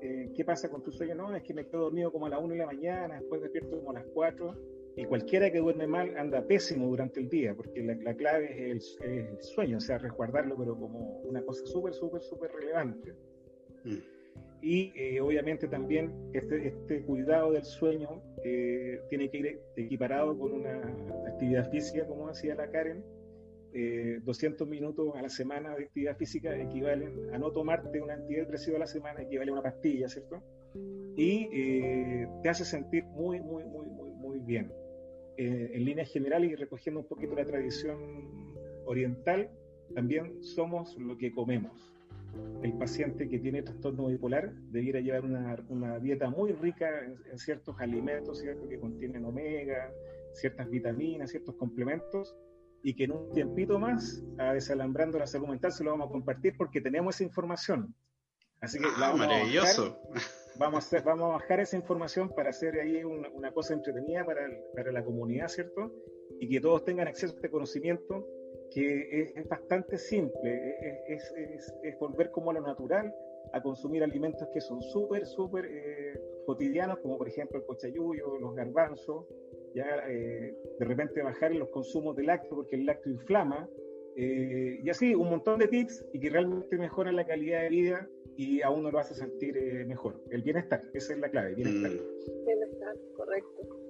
eh, ¿qué pasa con tu sueño? No, es que me quedo dormido como a las 1 de la mañana, después despierto como a las 4, y cualquiera que duerme mal anda pésimo durante el día, porque la, clave es el, sueño, o sea, resguardarlo, pero como una cosa súper, súper, súper relevante. Mm. Y eh, obviamente también este, este, cuidado del sueño eh, tiene que ir equiparado con una actividad física, como decía la Karen, 200 eh, minutos a la semana de actividad física equivalen a no tomarte un antidepresivo a la semana, equivale a una pastilla, ¿cierto? Y eh, te hace sentir muy, muy, muy, muy, muy bien. Eh, en líneas generales y recogiendo un poquito la tradición oriental, también somos lo que comemos. El paciente que tiene trastorno bipolar debiera llevar una, una dieta muy rica en, en, ciertos alimentos, ¿cierto? Que contienen omega, ciertas vitaminas, ciertos complementos, y que en un tiempito más, a Desalambrando la Salud Mental, se lo vamos a compartir porque tenemos esa información. Así que ah, maravilloso. vamos, a hacer, vamos a bajar esa información para hacer ahí una, una cosa entretenida para, para, la comunidad, ¿cierto? Y que todos tengan acceso a este conocimiento que es, bastante simple, es, es, es, volver como a lo natural, a consumir alimentos que son súper, súper eh, cotidianos, como por ejemplo el cochayuyo, los garbanzos, ya de repente bajar los consumos de lácteo porque el lácteo inflama, y así un montón de tips y que realmente mejoran la calidad de vida y a uno lo hace sentir mejor. El bienestar, esa es la clave, bienestar. Mm. Bienestar, correcto.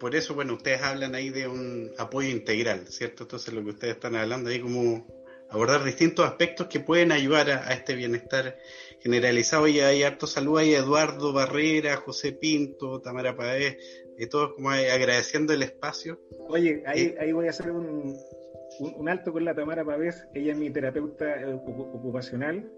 Por eso, bueno, ustedes hablan ahí de un apoyo integral, ¿cierto? Entonces lo que ustedes están hablando ahí como abordar distintos aspectos que pueden ayudar a, este bienestar generalizado. Y hay harto salud ahí, Eduardo Barrera, José Pinto, Tamara Paez, y todos como agradeciendo el espacio. Oye, ahí, eh, ahí voy a hacer un, un, alto con la Tamara Pavés, ella es mi terapeuta eh, ocupacional.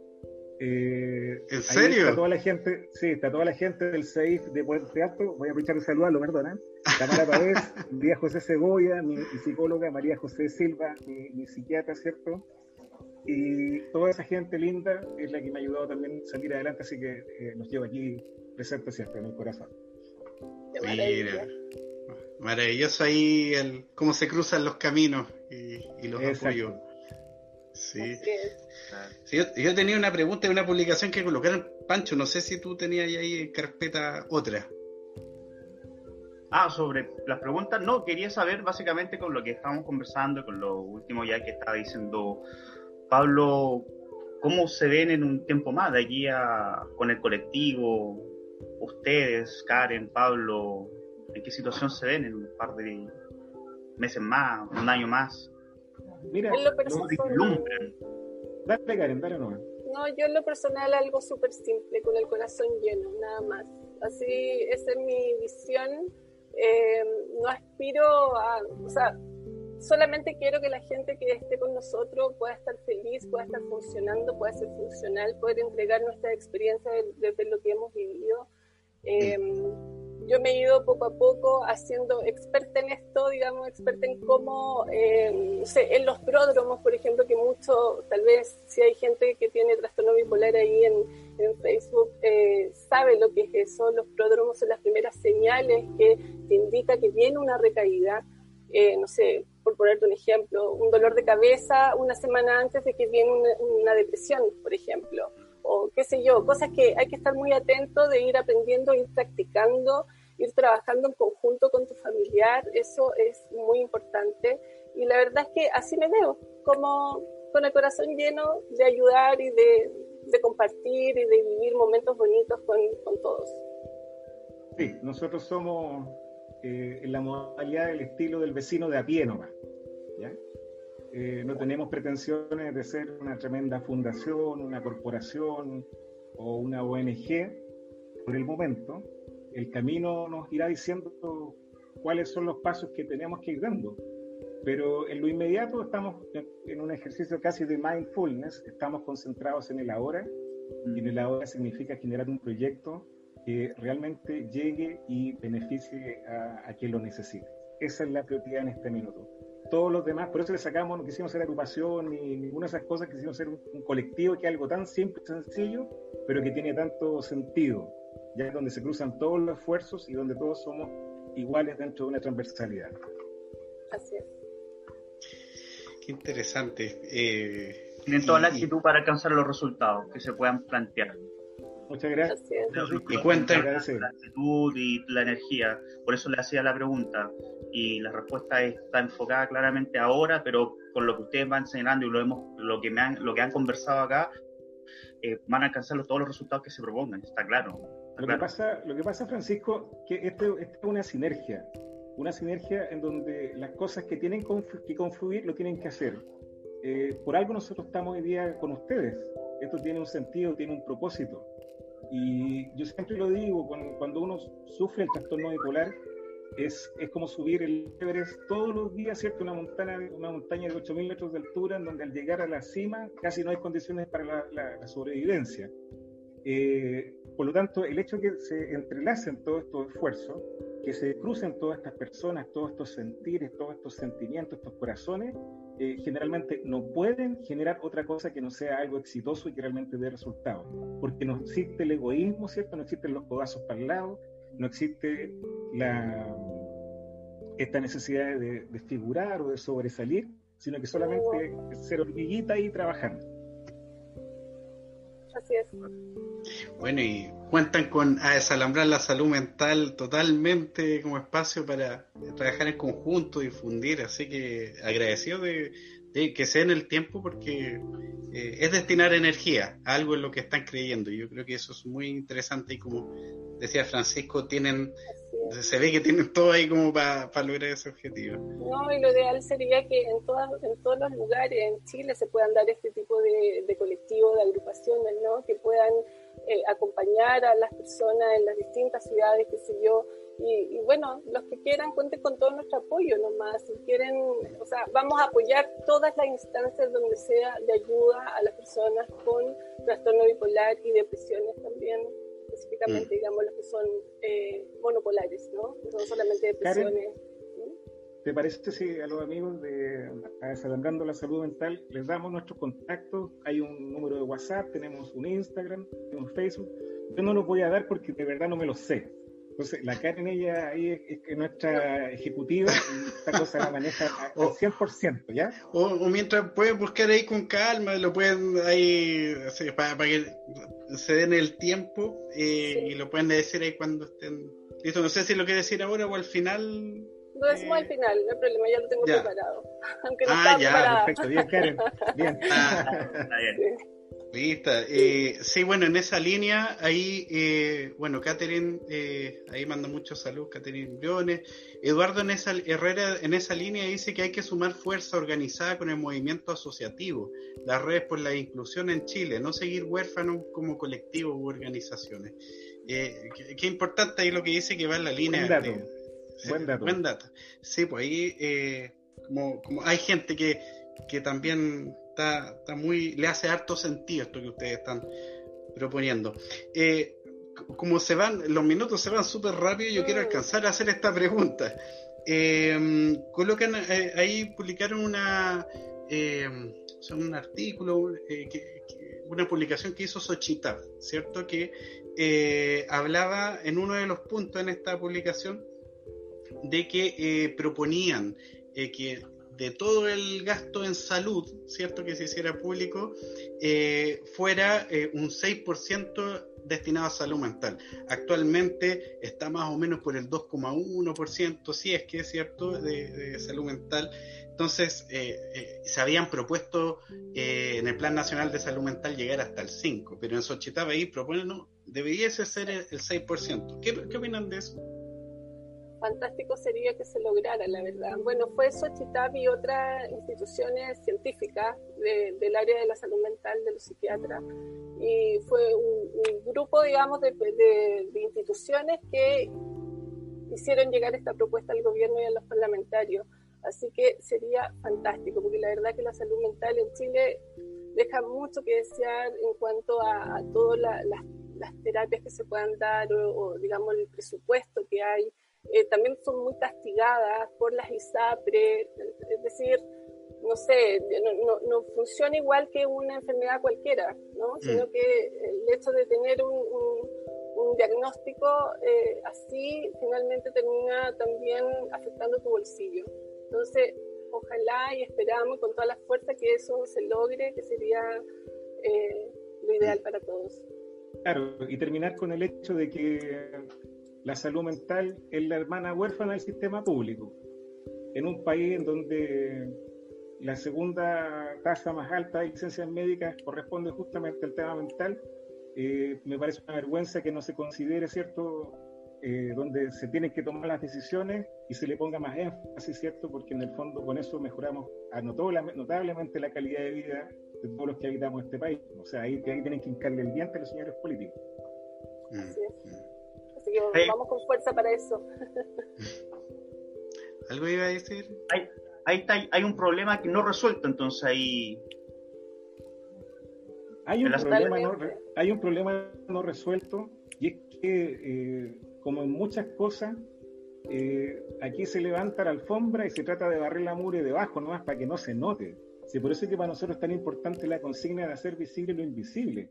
Eh, ¿En serio? Está toda la gente, sí, está toda la gente del SEIF de Puente Alto, voy a aprovechar de saludarlo, perdona. Tamara Pavés, María José Cebolla, mi, psicóloga, María José Silva, mi, mi psiquiatra, ¿cierto? Y toda esa gente linda es la que me ha ayudado también a salir adelante, así que eh, nos llevo aquí presente siempre en el corazón. Mira, maravilloso ahí el, cómo se cruzan los caminos y, los apoyos. Sí. sí yo, yo, tenía una pregunta de una publicación que colocaron, Pancho, no sé si tú tenías ahí en carpeta otra. Ah, sobre las preguntas, no, quería saber básicamente con lo que estábamos conversando, con lo último ya que estaba diciendo Pablo, ¿cómo se ven en un tiempo más de aquí a, con el colectivo? Ustedes, Karen, Pablo, ¿en qué situación se ven en un par de meses más, un año más? Mira, en lo personal, dale Karen, dale No, yo en lo personal algo súper simple, con el corazón lleno, nada más. Así, esa es mi visión. Eh, no aspiro a, o sea, solamente quiero que la gente que esté con nosotros pueda estar feliz, pueda estar funcionando, pueda ser funcional, poder entregar nuestra experiencia desde lo que hemos vivido. Em, yo me he ido poco a poco haciendo experta en esto, digamos, experta en cómo, em, no sé, en los pródromos, por ejemplo, que mucho, tal vez si hay gente que tiene trastorno bipolar ahí en, en Facebook, eh, sabe lo que es eso. Los pródromos son las primeras señales que te indica que viene una recaída. Eh, no sé, por ponerte un ejemplo, un dolor de cabeza una semana antes de que viene una, depresión, por ejemplo, o qué sé yo, cosas que hay que estar muy atento de ir aprendiendo, ir practicando, ir trabajando en conjunto con tu familiar, eso es muy importante. Y la verdad es que así me veo, como con el corazón lleno de ayudar y de, compartir y de vivir momentos bonitos con, con todos. Sí, nosotros somos eh, en la modalidad del estilo del vecino de a pie nomás. Eh, no tenemos pretensiones de ser una tremenda fundación, una corporación o una ONG por el momento. El camino nos irá diciendo cuáles son los pasos que tenemos que ir dando. Pero en lo inmediato estamos en un ejercicio casi de mindfulness, estamos concentrados en el ahora, y en el ahora significa generar un proyecto que realmente llegue y beneficie a, quien lo necesite. Esa es la prioridad en este minuto. Todos los demás, por eso le sacamos, no quisimos ser agrupación ni ninguna de esas cosas, quisimos ser un, colectivo que es algo tan simple, y sencillo, pero que tiene tanto sentido, ya es donde se cruzan todos los esfuerzos y donde todos somos iguales dentro de una transversalidad. Así es. Qué interesante. Eh, Tienen toda la actitud para alcanzar los resultados que se puedan plantear. Muchas gracias. Y cuenta la actitud y la energía. Por eso le hacía la pregunta. Y la respuesta está enfocada claramente ahora, pero con lo que ustedes van enseñando y lo, hemos, lo, que, me han, lo que han conversado acá, eh, van a alcanzar todos los resultados que se propongan, está claro. lo, Que pasa, lo que pasa, Francisco, que esto, es una sinergia. Una sinergia en donde las cosas que tienen que confluir lo tienen que hacer. Eh, por algo nosotros estamos hoy día con ustedes. Esto tiene un sentido, tiene un propósito. Y yo siempre lo digo, cuando, uno sufre el trastorno bipolar, es, es, como subir el Everest todos los días, ¿cierto? Una montaña, una montaña de 8.000 metros de altura, en donde al llegar a la cima casi no hay condiciones para la, sobrevivencia. Eh, por lo tanto, el hecho de que se entrelacen todos estos esfuerzos, que se crucen todas estas personas, todos estos sentires, todos estos sentimientos, estos corazones, eh, generalmente no pueden generar otra cosa que no sea algo exitoso y que realmente dé resultados. Porque no existe el egoísmo, ¿cierto? No existen los codazos para el lado, no existe la, esta necesidad de, de figurar o de sobresalir, sino que solamente ser hormiguita y trabajando. Bueno, y cuentan con a desalambrar la salud mental totalmente como espacio para trabajar en conjunto, difundir, así que agradecido de, que se den el tiempo porque eh, es destinar energía a algo en lo que están creyendo. Yo creo que eso es muy interesante y como decía Francisco, tienen se ve que tienen todo ahí como para lograr ese objetivo. No, y lo ideal sería que en, todas, en todos los lugares en Chile se puedan dar este tipo de, de colectivos, de agrupaciones, ¿no? Que puedan eh, acompañar a las personas en las distintas ciudades, qué sé yo. Y, bueno, los que quieran cuenten con todo nuestro apoyo nomás. Si quieren, o sea, vamos a apoyar todas las instancias donde sea de ayuda a las personas con trastorno bipolar y depresiones también específicamente, mm. digamos, los que son eh, monopolares, ¿no? No son solamente depresiones. ¿Te parece si a los amigos de Desalangando la Salud Mental les damos nuestros contactos? Hay un número de WhatsApp, tenemos un Instagram, tenemos Facebook. Yo no los voy a dar porque de verdad no me lo sé. Entonces, la Karen, ella ahí es, nuestra ejecutiva y esta cosa la maneja al 100%, ¿ya? O, o, mientras pueden buscar ahí con calma, lo pueden ahí, para, que se den el tiempo eh, y lo pueden decir ahí cuando estén listo. No sé si lo quiere decir ahora o al final. Lo decimos al final, no hay problema, ya lo tengo preparado. Aunque no ah, ya, perfecto, bien, Karen. Bien. Ah, está bien. Lista. Eh, sí, bueno, en esa línea, ahí, eh, bueno, Catherine, eh, ahí manda muchos saludos, Catherine Briones. Eduardo en esa, Herrera en esa línea dice que hay que sumar fuerza organizada con el movimiento asociativo, las redes por la inclusión en Chile, no seguir huérfanos como colectivos u organizaciones. Qué, importante ahí lo que dice que va en la línea. Buen dato. buen dato. Buen dato. Sí, pues ahí, como, como hay gente que, que también está, muy, le hace harto sentido esto que ustedes están proponiendo. Eh, como se van, los minutos se van súper rápido, yo quiero alcanzar a hacer esta pregunta. Eh, colocan, eh, ahí publicaron una, un artículo, una publicación que hizo Sochita, ¿cierto? Que hablaba en uno de los puntos en esta publicación de que proponían que de todo el gasto en salud, ¿cierto? Que se hiciera público, eh, fuera eh, un 6% destinado a salud mental. Actualmente está más o menos por el 2,1%, si es que es cierto, de, salud mental. Entonces, eh, se habían propuesto en el Plan Nacional de Salud Mental llegar hasta el 5%, pero en Xochitl ahí proponen, no, debiese ser el, 6%. ¿Qué, ¿Qué opinan de eso? Fantástico sería que se lograra, la verdad. Bueno, fue Xochitl y otras instituciones científicas del área de la salud mental de los psiquiatras. Y fue un, grupo, digamos, de, instituciones que hicieron llegar esta propuesta al gobierno y a los parlamentarios. Así que sería fantástico, porque la verdad que la salud mental en Chile deja mucho que desear en cuanto a, todas las, terapias que se puedan dar o, digamos, el presupuesto que hay eh, también son muy castigadas por las ISAPRE, es decir, no sé, no, no, funciona igual que una enfermedad cualquiera, ¿no? Mm. Sino que el hecho de tener un, un, diagnóstico eh, así finalmente termina también afectando tu bolsillo. Entonces, ojalá y esperamos con toda la fuerza que eso se logre, que sería eh, lo ideal para todos. Claro, y terminar con el hecho de que la salud mental es la hermana huérfana del sistema público. En un país en donde la segunda tasa más alta de licencias médicas corresponde justamente al tema mental, eh, me parece una vergüenza que no se considere, ¿cierto?, eh, donde se tienen que tomar las decisiones y se le ponga más énfasis, ¿cierto?, porque en el fondo con eso mejoramos notablemente la calidad de vida de todos los que habitamos este país. O sea, ahí, ahí tienen que hincarle el diente a los señores políticos. Mm vamos con fuerza para eso. ¿Algo iba a decir? Hay, ahí está, hay un problema que no resuelto, entonces ahí... Hay un, problema no, hay un problema no resuelto y es que, eh, como en muchas cosas, eh, aquí se levanta la alfombra y se trata de barrer la mure debajo, nomás para que no se note. Sí, por eso es que para nosotros es tan importante la consigna de hacer visible lo invisible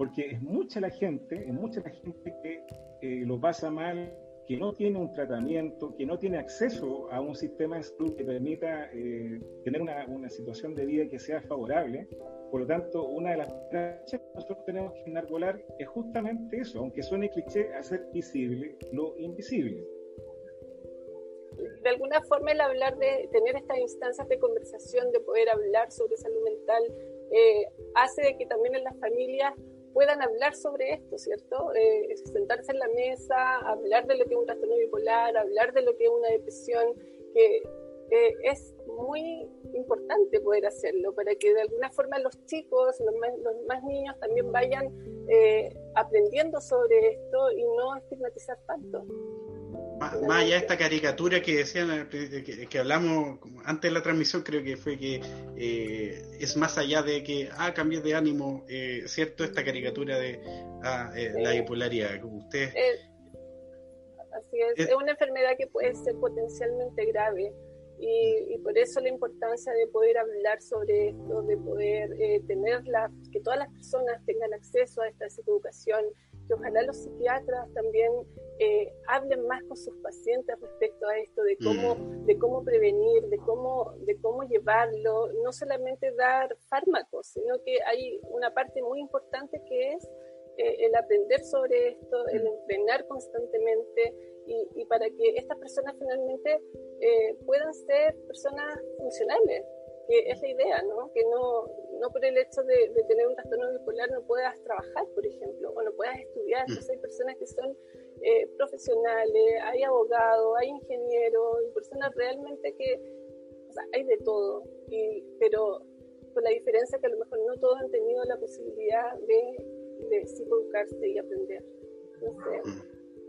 porque es mucha la gente, es mucha la gente que eh, lo pasa mal, que no tiene un tratamiento, que no tiene acceso a un sistema de salud que permita eh, tener una, una, situación de vida que sea favorable. Por lo tanto, una de las cosas que nosotros tenemos que enarbolar es justamente eso, aunque suene cliché, hacer visible lo invisible. De alguna forma el hablar de tener estas instancias de conversación, de poder hablar sobre salud mental, eh, hace de que también en las familias puedan hablar sobre esto, ¿cierto? Eh, sentarse en la mesa, hablar de lo que es un trastorno bipolar, hablar de lo que es una depresión, que eh, es muy importante poder hacerlo para que de alguna forma los chicos, los más, los más niños también vayan eh, aprendiendo sobre esto y no estigmatizar tanto. Más, allá de esta caricatura que decían, que, hablamos antes de la transmisión, creo que fue que eh, es más allá de que, ah, cambié de ánimo, eh, ¿cierto? Esta caricatura de ah, eh, la bipolaridad. Usted... así es, es una enfermedad que puede ser potencialmente grave. Y, y, por eso la importancia de poder hablar sobre esto, de poder eh, tener la, que todas las personas tengan acceso a esta psicoeducación, que ojalá los psiquiatras también eh, hablen más con sus pacientes respecto a esto, de cómo, mm. de cómo prevenir, de cómo, de cómo llevarlo, no solamente dar fármacos, sino que hay una parte muy importante que es eh, el aprender sobre esto, el mm. entrenar constantemente y, y para que estas personas finalmente eh, puedan ser personas funcionales, que es la idea, ¿no? Que no, no por el hecho de, tener un trastorno bipolar no puedas trabajar, por ejemplo, o no puedas estudiar. Mm. Entonces hay personas que son eh, profesionales, hay abogados, hay ingenieros, y personas realmente que, o sea, hay de todo, y, pero con la diferencia que a lo mejor no todos han tenido la posibilidad de, de psicoeducarse y aprender.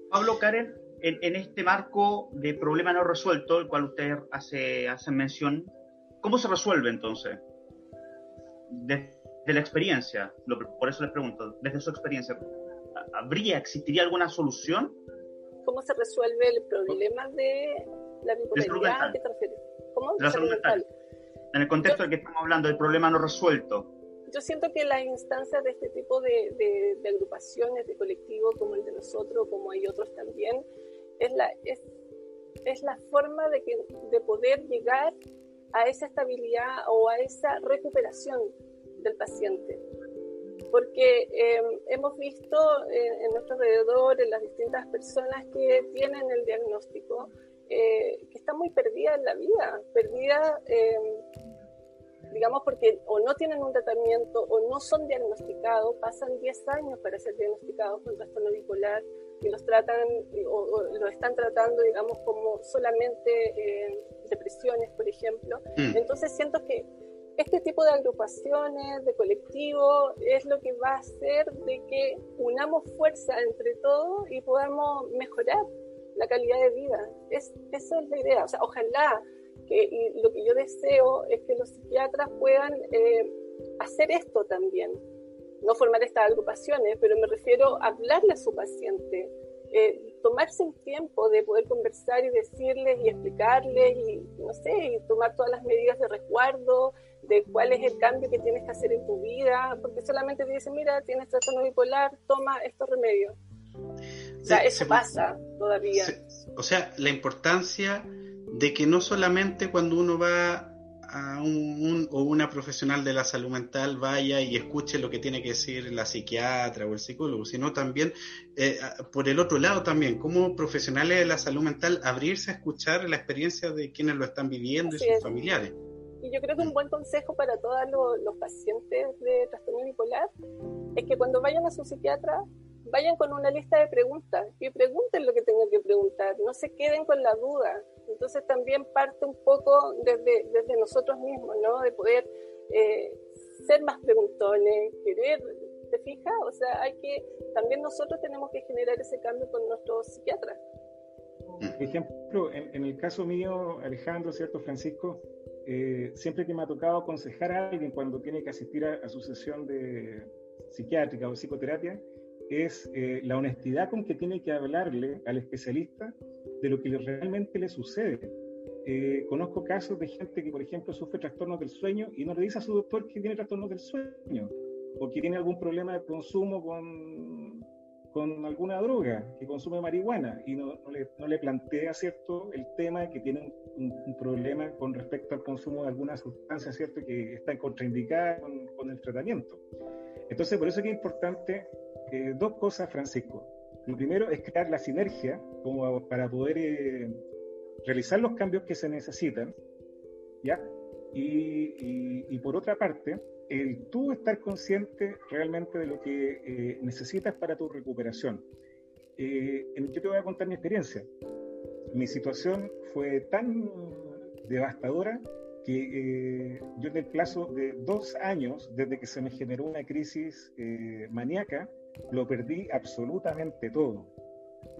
Pablo, Karen, en, en, este marco de problema no resuelto, el cual usted hace, hace mención, ¿cómo se resuelve entonces? desde la experiencia, por eso les pregunto, desde su experiencia, ¿habría, existiría alguna solución? ¿Cómo se resuelve el problema de la bipolaridad? ¿Cómo? De la salud mental. En el contexto del que estamos hablando, del problema no resuelto. Yo siento que las instancias de este tipo de, de, de agrupaciones, de colectivos como el de nosotros, como hay otros también, es la, es, es la forma de, que, de poder llegar a esa estabilidad o a esa recuperación del paciente. Porque em, hemos visto en, nuestro alrededor, en las distintas personas que tienen el diagnóstico, eh, que están muy perdidas en la vida, perdidas, em, digamos, porque o no tienen un tratamiento o no son diagnosticados, pasan 10 años para ser diagnosticados con trastorno bipolar y los tratan o, lo están tratando, digamos, como solamente eh, depresiones, por ejemplo. Mm. Entonces siento que este tipo de agrupaciones, de colectivos, es lo que va a hacer de que unamos fuerza entre todos y podamos mejorar la calidad de vida. Es, esa es la idea. O sea, ojalá que y lo que yo deseo es que los psiquiatras puedan eh, hacer esto también. No formar estas agrupaciones, pero me refiero a hablarle a su paciente, eh, tomarse el tiempo de poder conversar y decirles y explicarles y, no sé, y tomar todas las medidas de resguardo, de cuál es el cambio que tienes que hacer en tu vida, porque solamente te dicen, mira, tienes trastorno bipolar, toma estos remedios. O sea, eso pasa todavía. o sea, la importancia de que no solamente cuando uno va a un, o una profesional de la salud mental vaya y escuche lo que tiene que decir la psiquiatra o el psicólogo, sino también eh, por el otro lado también, como profesionales de la salud mental, abrirse a escuchar la experiencia de quienes lo están viviendo y sus familiares. Y yo creo que un buen consejo para todos los, pacientes de trastorno bipolar es que cuando vayan a su psiquiatra vayan con una lista de preguntas y pregunten lo que tengan que preguntar, no se queden con la duda. Entonces también parte un poco desde, desde nosotros mismos, ¿no? De poder eh, ser más preguntones, querer, ¿te fijas? O sea, hay que, también nosotros tenemos que generar ese cambio con nuestros psiquiatras. Por ejemplo, en, el caso mío, Alejandro, ¿cierto, Francisco? Eh, siempre que me ha tocado aconsejar a alguien cuando tiene que asistir a, a su sesión de psiquiátrica o psicoterapia, es eh, la honestidad con que tiene que hablarle al especialista de lo que realmente le sucede. Eh, conozco casos de gente que, por ejemplo, sufre trastornos del sueño y no le dice a su doctor que tiene trastornos del sueño o que tiene algún problema de consumo con, con alguna droga, que consume marihuana y no, le, plantea, ¿cierto?, el tema que tiene un, problema con respecto al consumo de alguna sustancia, ¿cierto?, que está contraindicada con, con el tratamiento. Entonces, por eso es importante eh, dos cosas, Francisco. Lo primero es crear la sinergia como para poder eh, realizar los cambios que se necesitan, ¿ya? Y, por otra parte, el tú estar consciente realmente de lo que eh, necesitas para tu recuperación. Eh, yo te voy a contar mi experiencia. Mi situación fue tan devastadora que eh, yo en el plazo de dos años, desde que se me generó una crisis maníaca, lo perdí absolutamente todo.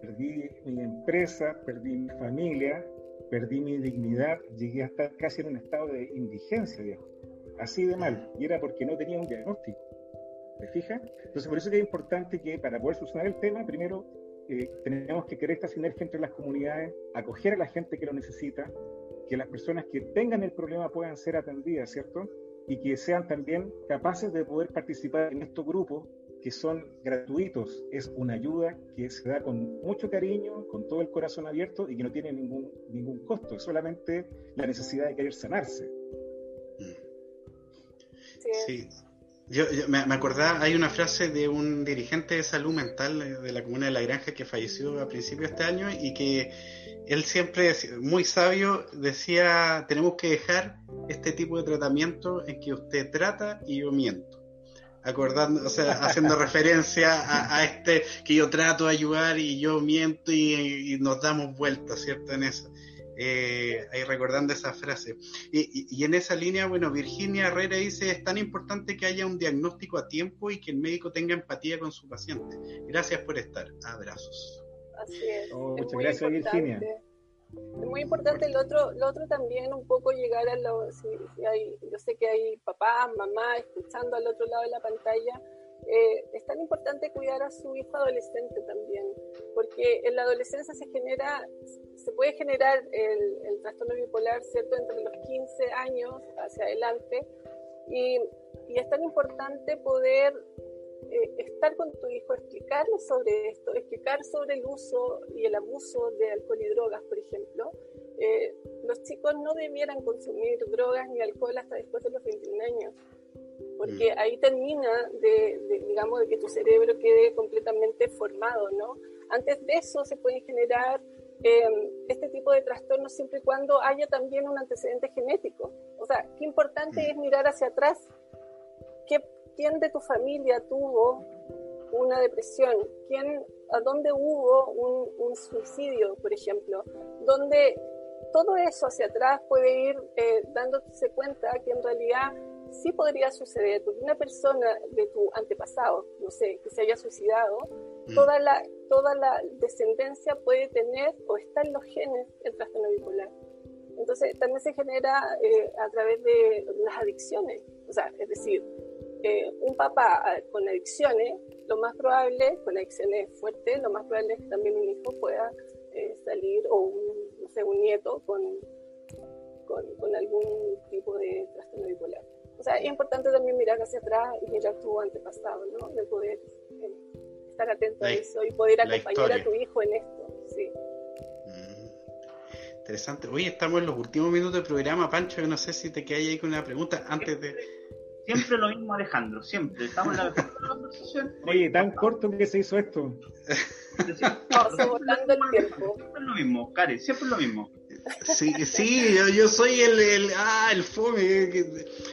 Perdí mi empresa, perdí mi familia, perdí mi dignidad, llegué a estar casi en un estado de indigencia, viejo. Así de mal. Y era porque no tenía un diagnóstico. ¿Me fijas? Entonces, por eso es importante que para poder solucionar el tema, primero eh, tenemos que crear esta sinergia entre las comunidades, acoger a la gente que lo necesita, que las personas que tengan el problema puedan ser atendidas, ¿cierto? Y que sean también capaces de poder participar en estos grupos que son gratuitos. Es una ayuda que se da con mucho cariño, con todo el corazón abierto y que no tiene ningún, ningún costo, es solamente la necesidad de querer sanarse. Sí. Yo, me, acordaba, hay una frase de un dirigente de salud mental de la comuna de La Granja que falleció a principios de este año y que él siempre, muy sabio, decía, tenemos que dejar este tipo de tratamiento en que usted trata y yo miento acordando, o sea, haciendo referencia a, este que yo trato de ayudar y yo miento y, nos damos vueltas, ¿cierto? En eso. Eh, ahí recordando esa frase. Y, en esa línea, bueno, Virginia Herrera dice, es tan importante que haya un diagnóstico a tiempo y que el médico tenga empatía con su paciente. Gracias por estar. Abrazos. Así es. Oh, muchas gracias, Virginia. Es muy importante el otro, lo otro también un poco llegar a lo, si, hay, yo sé que hay papás, mamás escuchando al otro lado de la pantalla, eh, es tan importante cuidar a su hijo adolescente también, porque en la adolescencia se genera, se puede generar el, el trastorno bipolar, ¿cierto?, entre los 15 años hacia adelante, y, y es tan importante poder eh, estar con tu hijo, explicarle sobre esto, explicar sobre el uso y el abuso de alcohol y drogas, por ejemplo. Eh, los chicos no debieran consumir drogas ni alcohol hasta después de los 21 años, porque mm. ahí termina de, digamos, de que tu cerebro quede completamente formado, ¿no? Antes de eso se pueden generar em, este tipo de trastornos siempre y cuando haya también un antecedente genético. O sea, qué importante mm. es mirar hacia atrás. ¿Qué, ¿Quién de tu familia tuvo una depresión? ¿Quién, ¿A dónde hubo un, suicidio, por ejemplo? Donde todo eso hacia atrás puede ir eh, dándose cuenta que en realidad sí podría suceder, porque una persona de tu antepasado, no sé, que se haya suicidado, mm. toda la, toda la descendencia puede tener o está en los genes el trastorno bipolar. Entonces también se genera eh, a través de las adicciones, o sea, es decir, un papá con adicciones, lo más probable, con adicciones fuertes, lo más probable es que también un hijo pueda eh, salir, o un, no sé, un nieto con, con, algún tipo de trastorno bipolar. O sea, es importante también mirar hacia atrás y mirar tu antepasado, ¿no? De poder eh, estar atento a eso y poder acompañar a tu hijo en esto, sí. Mm, interesante. Oye, estamos en los últimos minutos del programa, Pancho. Yo no sé si te quedas ahí con una pregunta antes de. Siempre lo mismo, Alejandro, siempre. Estamos en la conversación. Oye, tan corto que se hizo esto. Siempre el tiempo. es lo mismo, Karen, siempre es lo mismo. Sí, sí, yo, soy el, el, ah, el fome,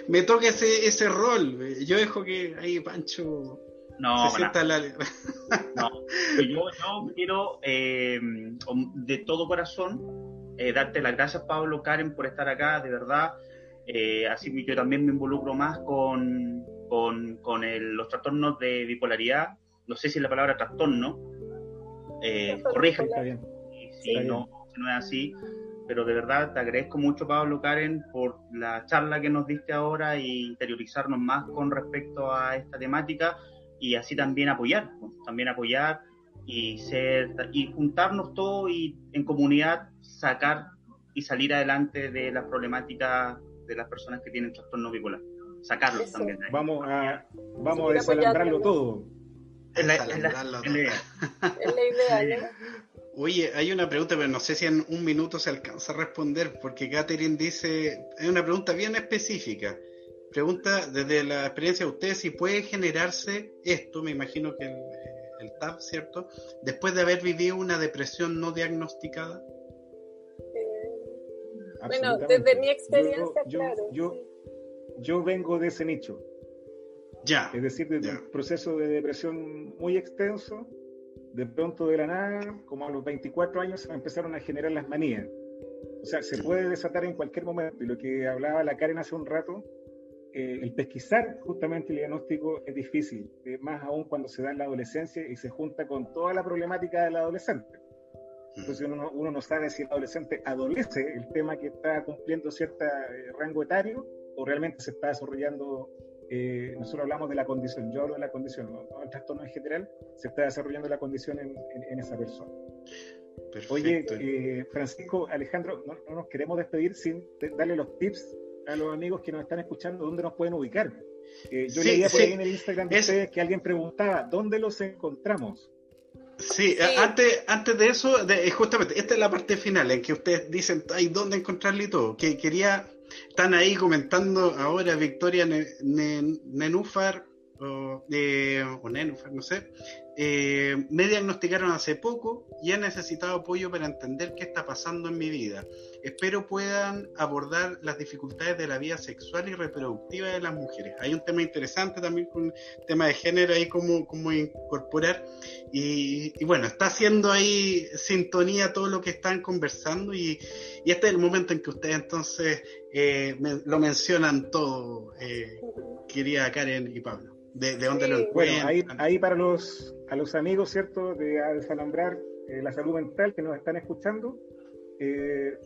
me toca ese, ese rol. Yo dejo que ahí Pancho no, se sienta la... no, yo, yo quiero eh, de todo corazón eh, darte las gracias, Pablo, Karen, por estar acá, de verdad. Eh, así que yo también me involucro más con, con, con los trastornos de bipolaridad. No sé si es la palabra trastorno. Eh, corrígeme si, no, no es así. Pero de verdad te agradezco mucho, Pablo Karen, por la charla que nos diste ahora e interiorizarnos más con respecto a esta temática y así también apoyar, pues, también apoyar y ser y juntarnos todos y en comunidad sacar y salir adelante de las problemáticas de las personas que tienen trastorno bipolar. Sacarlos también. Vamos a, vamos a desalambrarlo todo. Es la, idea, Oye, hay una pregunta, pero no sé si en un minuto se alcanza a responder, porque Catherine dice, es una pregunta bien específica. Pregunta desde la experiencia de usted si puede generarse esto, me imagino que el, el TAP, ¿cierto? Después de haber vivido una depresión no diagnosticada. Bueno, desde mi experiencia, yo, claro. Yo, yo vengo de ese nicho. Ya. Es decir, de un proceso de depresión muy extenso, de pronto de la nada, como a los 24 años, se empezaron a generar las manías. O sea, se puede desatar en cualquier momento. Y lo que hablaba la Karen hace un rato, eh, el pesquisar justamente el diagnóstico es difícil, eh, más aún cuando se da en la adolescencia y se junta con toda la problemática del adolescente. Entonces uno, uno no sabe si el adolescente adolece el tema que está cumpliendo cierto eh, rango etario o realmente se está desarrollando eh, nosotros hablamos de la condición, yo hablo de la condición, no, el trastorno en general, se está desarrollando la condición en, en, esa persona. Perfecto. Oye, eh, Francisco, Alejandro, no, nos queremos despedir sin darle los tips a los amigos que nos están escuchando, dónde nos pueden ubicar. Eh, yo leía por ahí en el Instagram de ustedes que alguien preguntaba, ¿dónde los encontramos? Sí, Antes, antes de eso, de, justamente, esta es la parte final en que ustedes dicen, ¿hay dónde encontrarle y todo? Que quería están ahí comentando ahora Victoria Nenúfar o, eh, o Nenúfar, no sé, eh, me diagnosticaron hace poco y he necesitado apoyo para entender qué está pasando en mi vida. Espero puedan abordar las dificultades de la vida sexual y reproductiva de las mujeres. Hay un tema interesante también con el tema de género ahí, cómo incorporar. Y, bueno, está haciendo ahí sintonía todo lo que están conversando y, este es el momento en que ustedes entonces eh, lo mencionan todo, eh, querida Karen y Pablo. De, dónde lo encuentran. Bueno, ahí, ahí para los a los amigos, ¿cierto?, de Desalambrar eh, la Salud Mental que nos están escuchando, eh,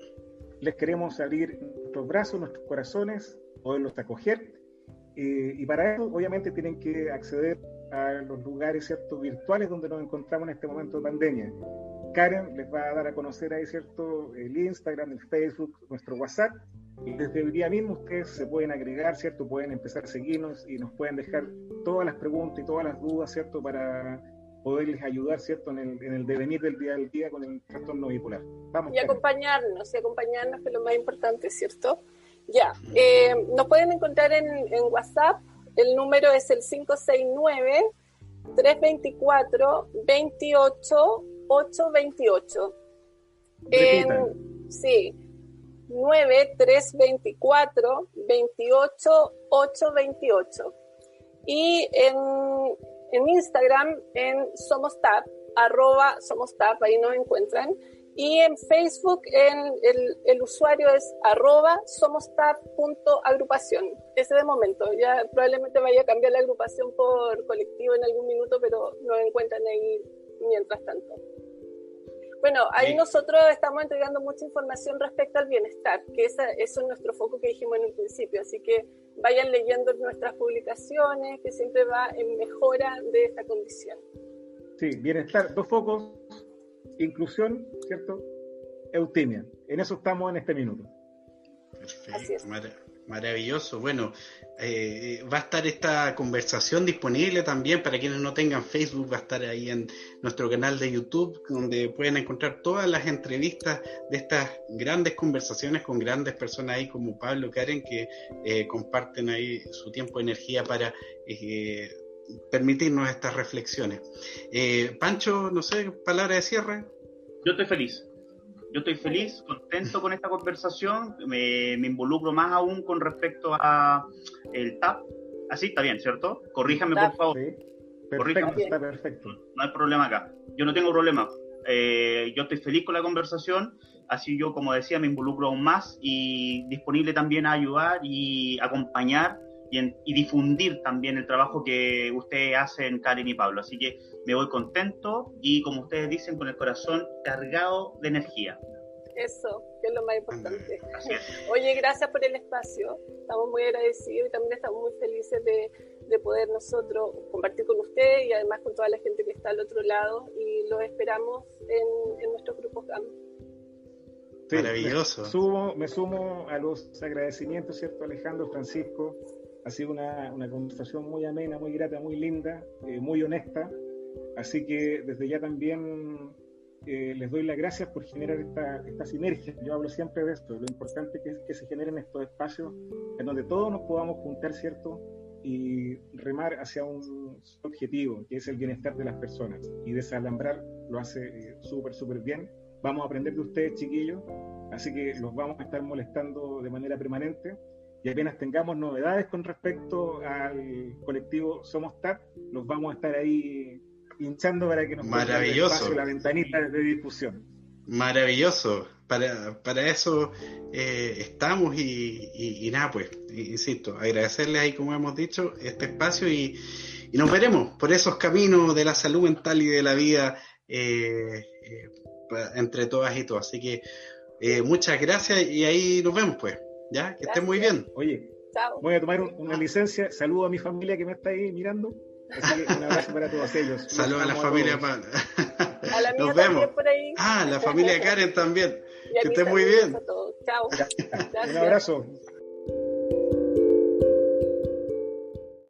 les queremos abrir nuestros brazos, nuestros corazones, poderlos acoger. Eh, y para eso, obviamente, tienen que acceder a los lugares, ¿cierto?, virtuales donde nos encontramos en este momento de pandemia. Karen les va a dar a conocer ahí, ¿cierto?, el Instagram, el Facebook, nuestro WhatsApp. Y desde el día mismo ustedes se pueden agregar, ¿cierto? Pueden empezar a seguirnos y nos pueden dejar todas las preguntas y todas las dudas, ¿cierto? Para poderles ayudar, ¿cierto?, en el, en el devenir del día al día con el trastorno bipolar. Vamos. Y acompañarnos, y acompañarnos, que es lo más importante, ¿cierto? Ya, eh, nos pueden encontrar en, en, WhatsApp, el número es el 569-324-28-828. En, sí, 9324-28-828. Y en en Instagram en SomosTap, arroba SomosTap, ahí nos encuentran. Y en Facebook en el, el usuario es arroba somostap.agrupación. Ese de momento. Ya probablemente vaya a cambiar la agrupación por colectivo en algún minuto, pero nos encuentran ahí mientras tanto. Bueno, ahí nosotros estamos entregando mucha información respecto al bienestar, que esa, eso es nuestro foco que dijimos en un principio. Así que vayan leyendo nuestras publicaciones, que siempre va en mejora de esta condición. Sí, bienestar, dos focos, inclusión, ¿cierto? Eutimia. En eso estamos en este minuto. Perfecto. Maravilloso. Bueno, eh, va a estar esta conversación disponible también para quienes no tengan Facebook, va a estar ahí en nuestro canal de YouTube, donde pueden encontrar todas las entrevistas de estas grandes conversaciones con grandes personas ahí como Pablo Karen, que eh, comparten ahí su tiempo y energía para eh, permitirnos estas reflexiones. Pancho, no sé, palabra de cierre. Yo estoy feliz. Yo estoy feliz, contento con esta conversación, me, involucro más aún con respecto a el TAP. Así está bien, ¿cierto? Corríjame, por favor. Sí. Perfecto, está perfecto. No hay problema acá. Yo no tengo problema. Eh, yo estoy feliz con la conversación, así yo, como decía, me involucro aún más y disponible también a ayudar y acompañar y, y difundir también el trabajo que ustedes hacen, Karen y Pablo. Así que me voy contento y como ustedes dicen, con el corazón cargado de energía. Eso, que es lo más importante. Oye, gracias por el espacio. Estamos muy agradecidos y también estamos muy felices de, de poder nosotros compartir con ustedes y además con toda la gente que está al otro lado y los esperamos en, en nuestro grupo CAM. Maravilloso. Me sumo, me sumo a los agradecimientos, ¿cierto, Alejandro, Francisco? Ha sido una, una conversación muy amena, muy grata, muy linda, eh, muy honesta Así que desde ya también eh, les doy las gracias por generar esta, esta, sinergia. Yo hablo siempre de esto, lo importante que es que se generen estos espacios en donde todos nos podamos juntar, ¿cierto? Y remar hacia un objetivo, que es el bienestar de las personas. Y desalambrar lo hace eh, súper, súper bien. Vamos a aprender de ustedes, chiquillos, así que los vamos a estar molestando de manera permanente. Y apenas tengamos novedades con respecto al colectivo Somos TAP, los vamos a estar ahí hinchando para que nos Maravilloso. la ventanita de difusión. Maravilloso. Para, para eso eh, estamos y, nada, pues, insisto, agradecerles ahí, como hemos dicho, este espacio y, nos veremos por esos caminos de la salud mental y de la vida eh, eh, entre todas y todos. Así que muchas gracias y ahí nos vemos, pues. Ya, que estén muy bien. Oye, voy a tomar una licencia. Saludo a mi familia que me está ahí mirando. Así que un abrazo para todos ellos. Saludos a la familia Pan. A la Nos vemos. Por ahí. Ah, la familia Karen también. que esté muy bien. Chao. Un abrazo.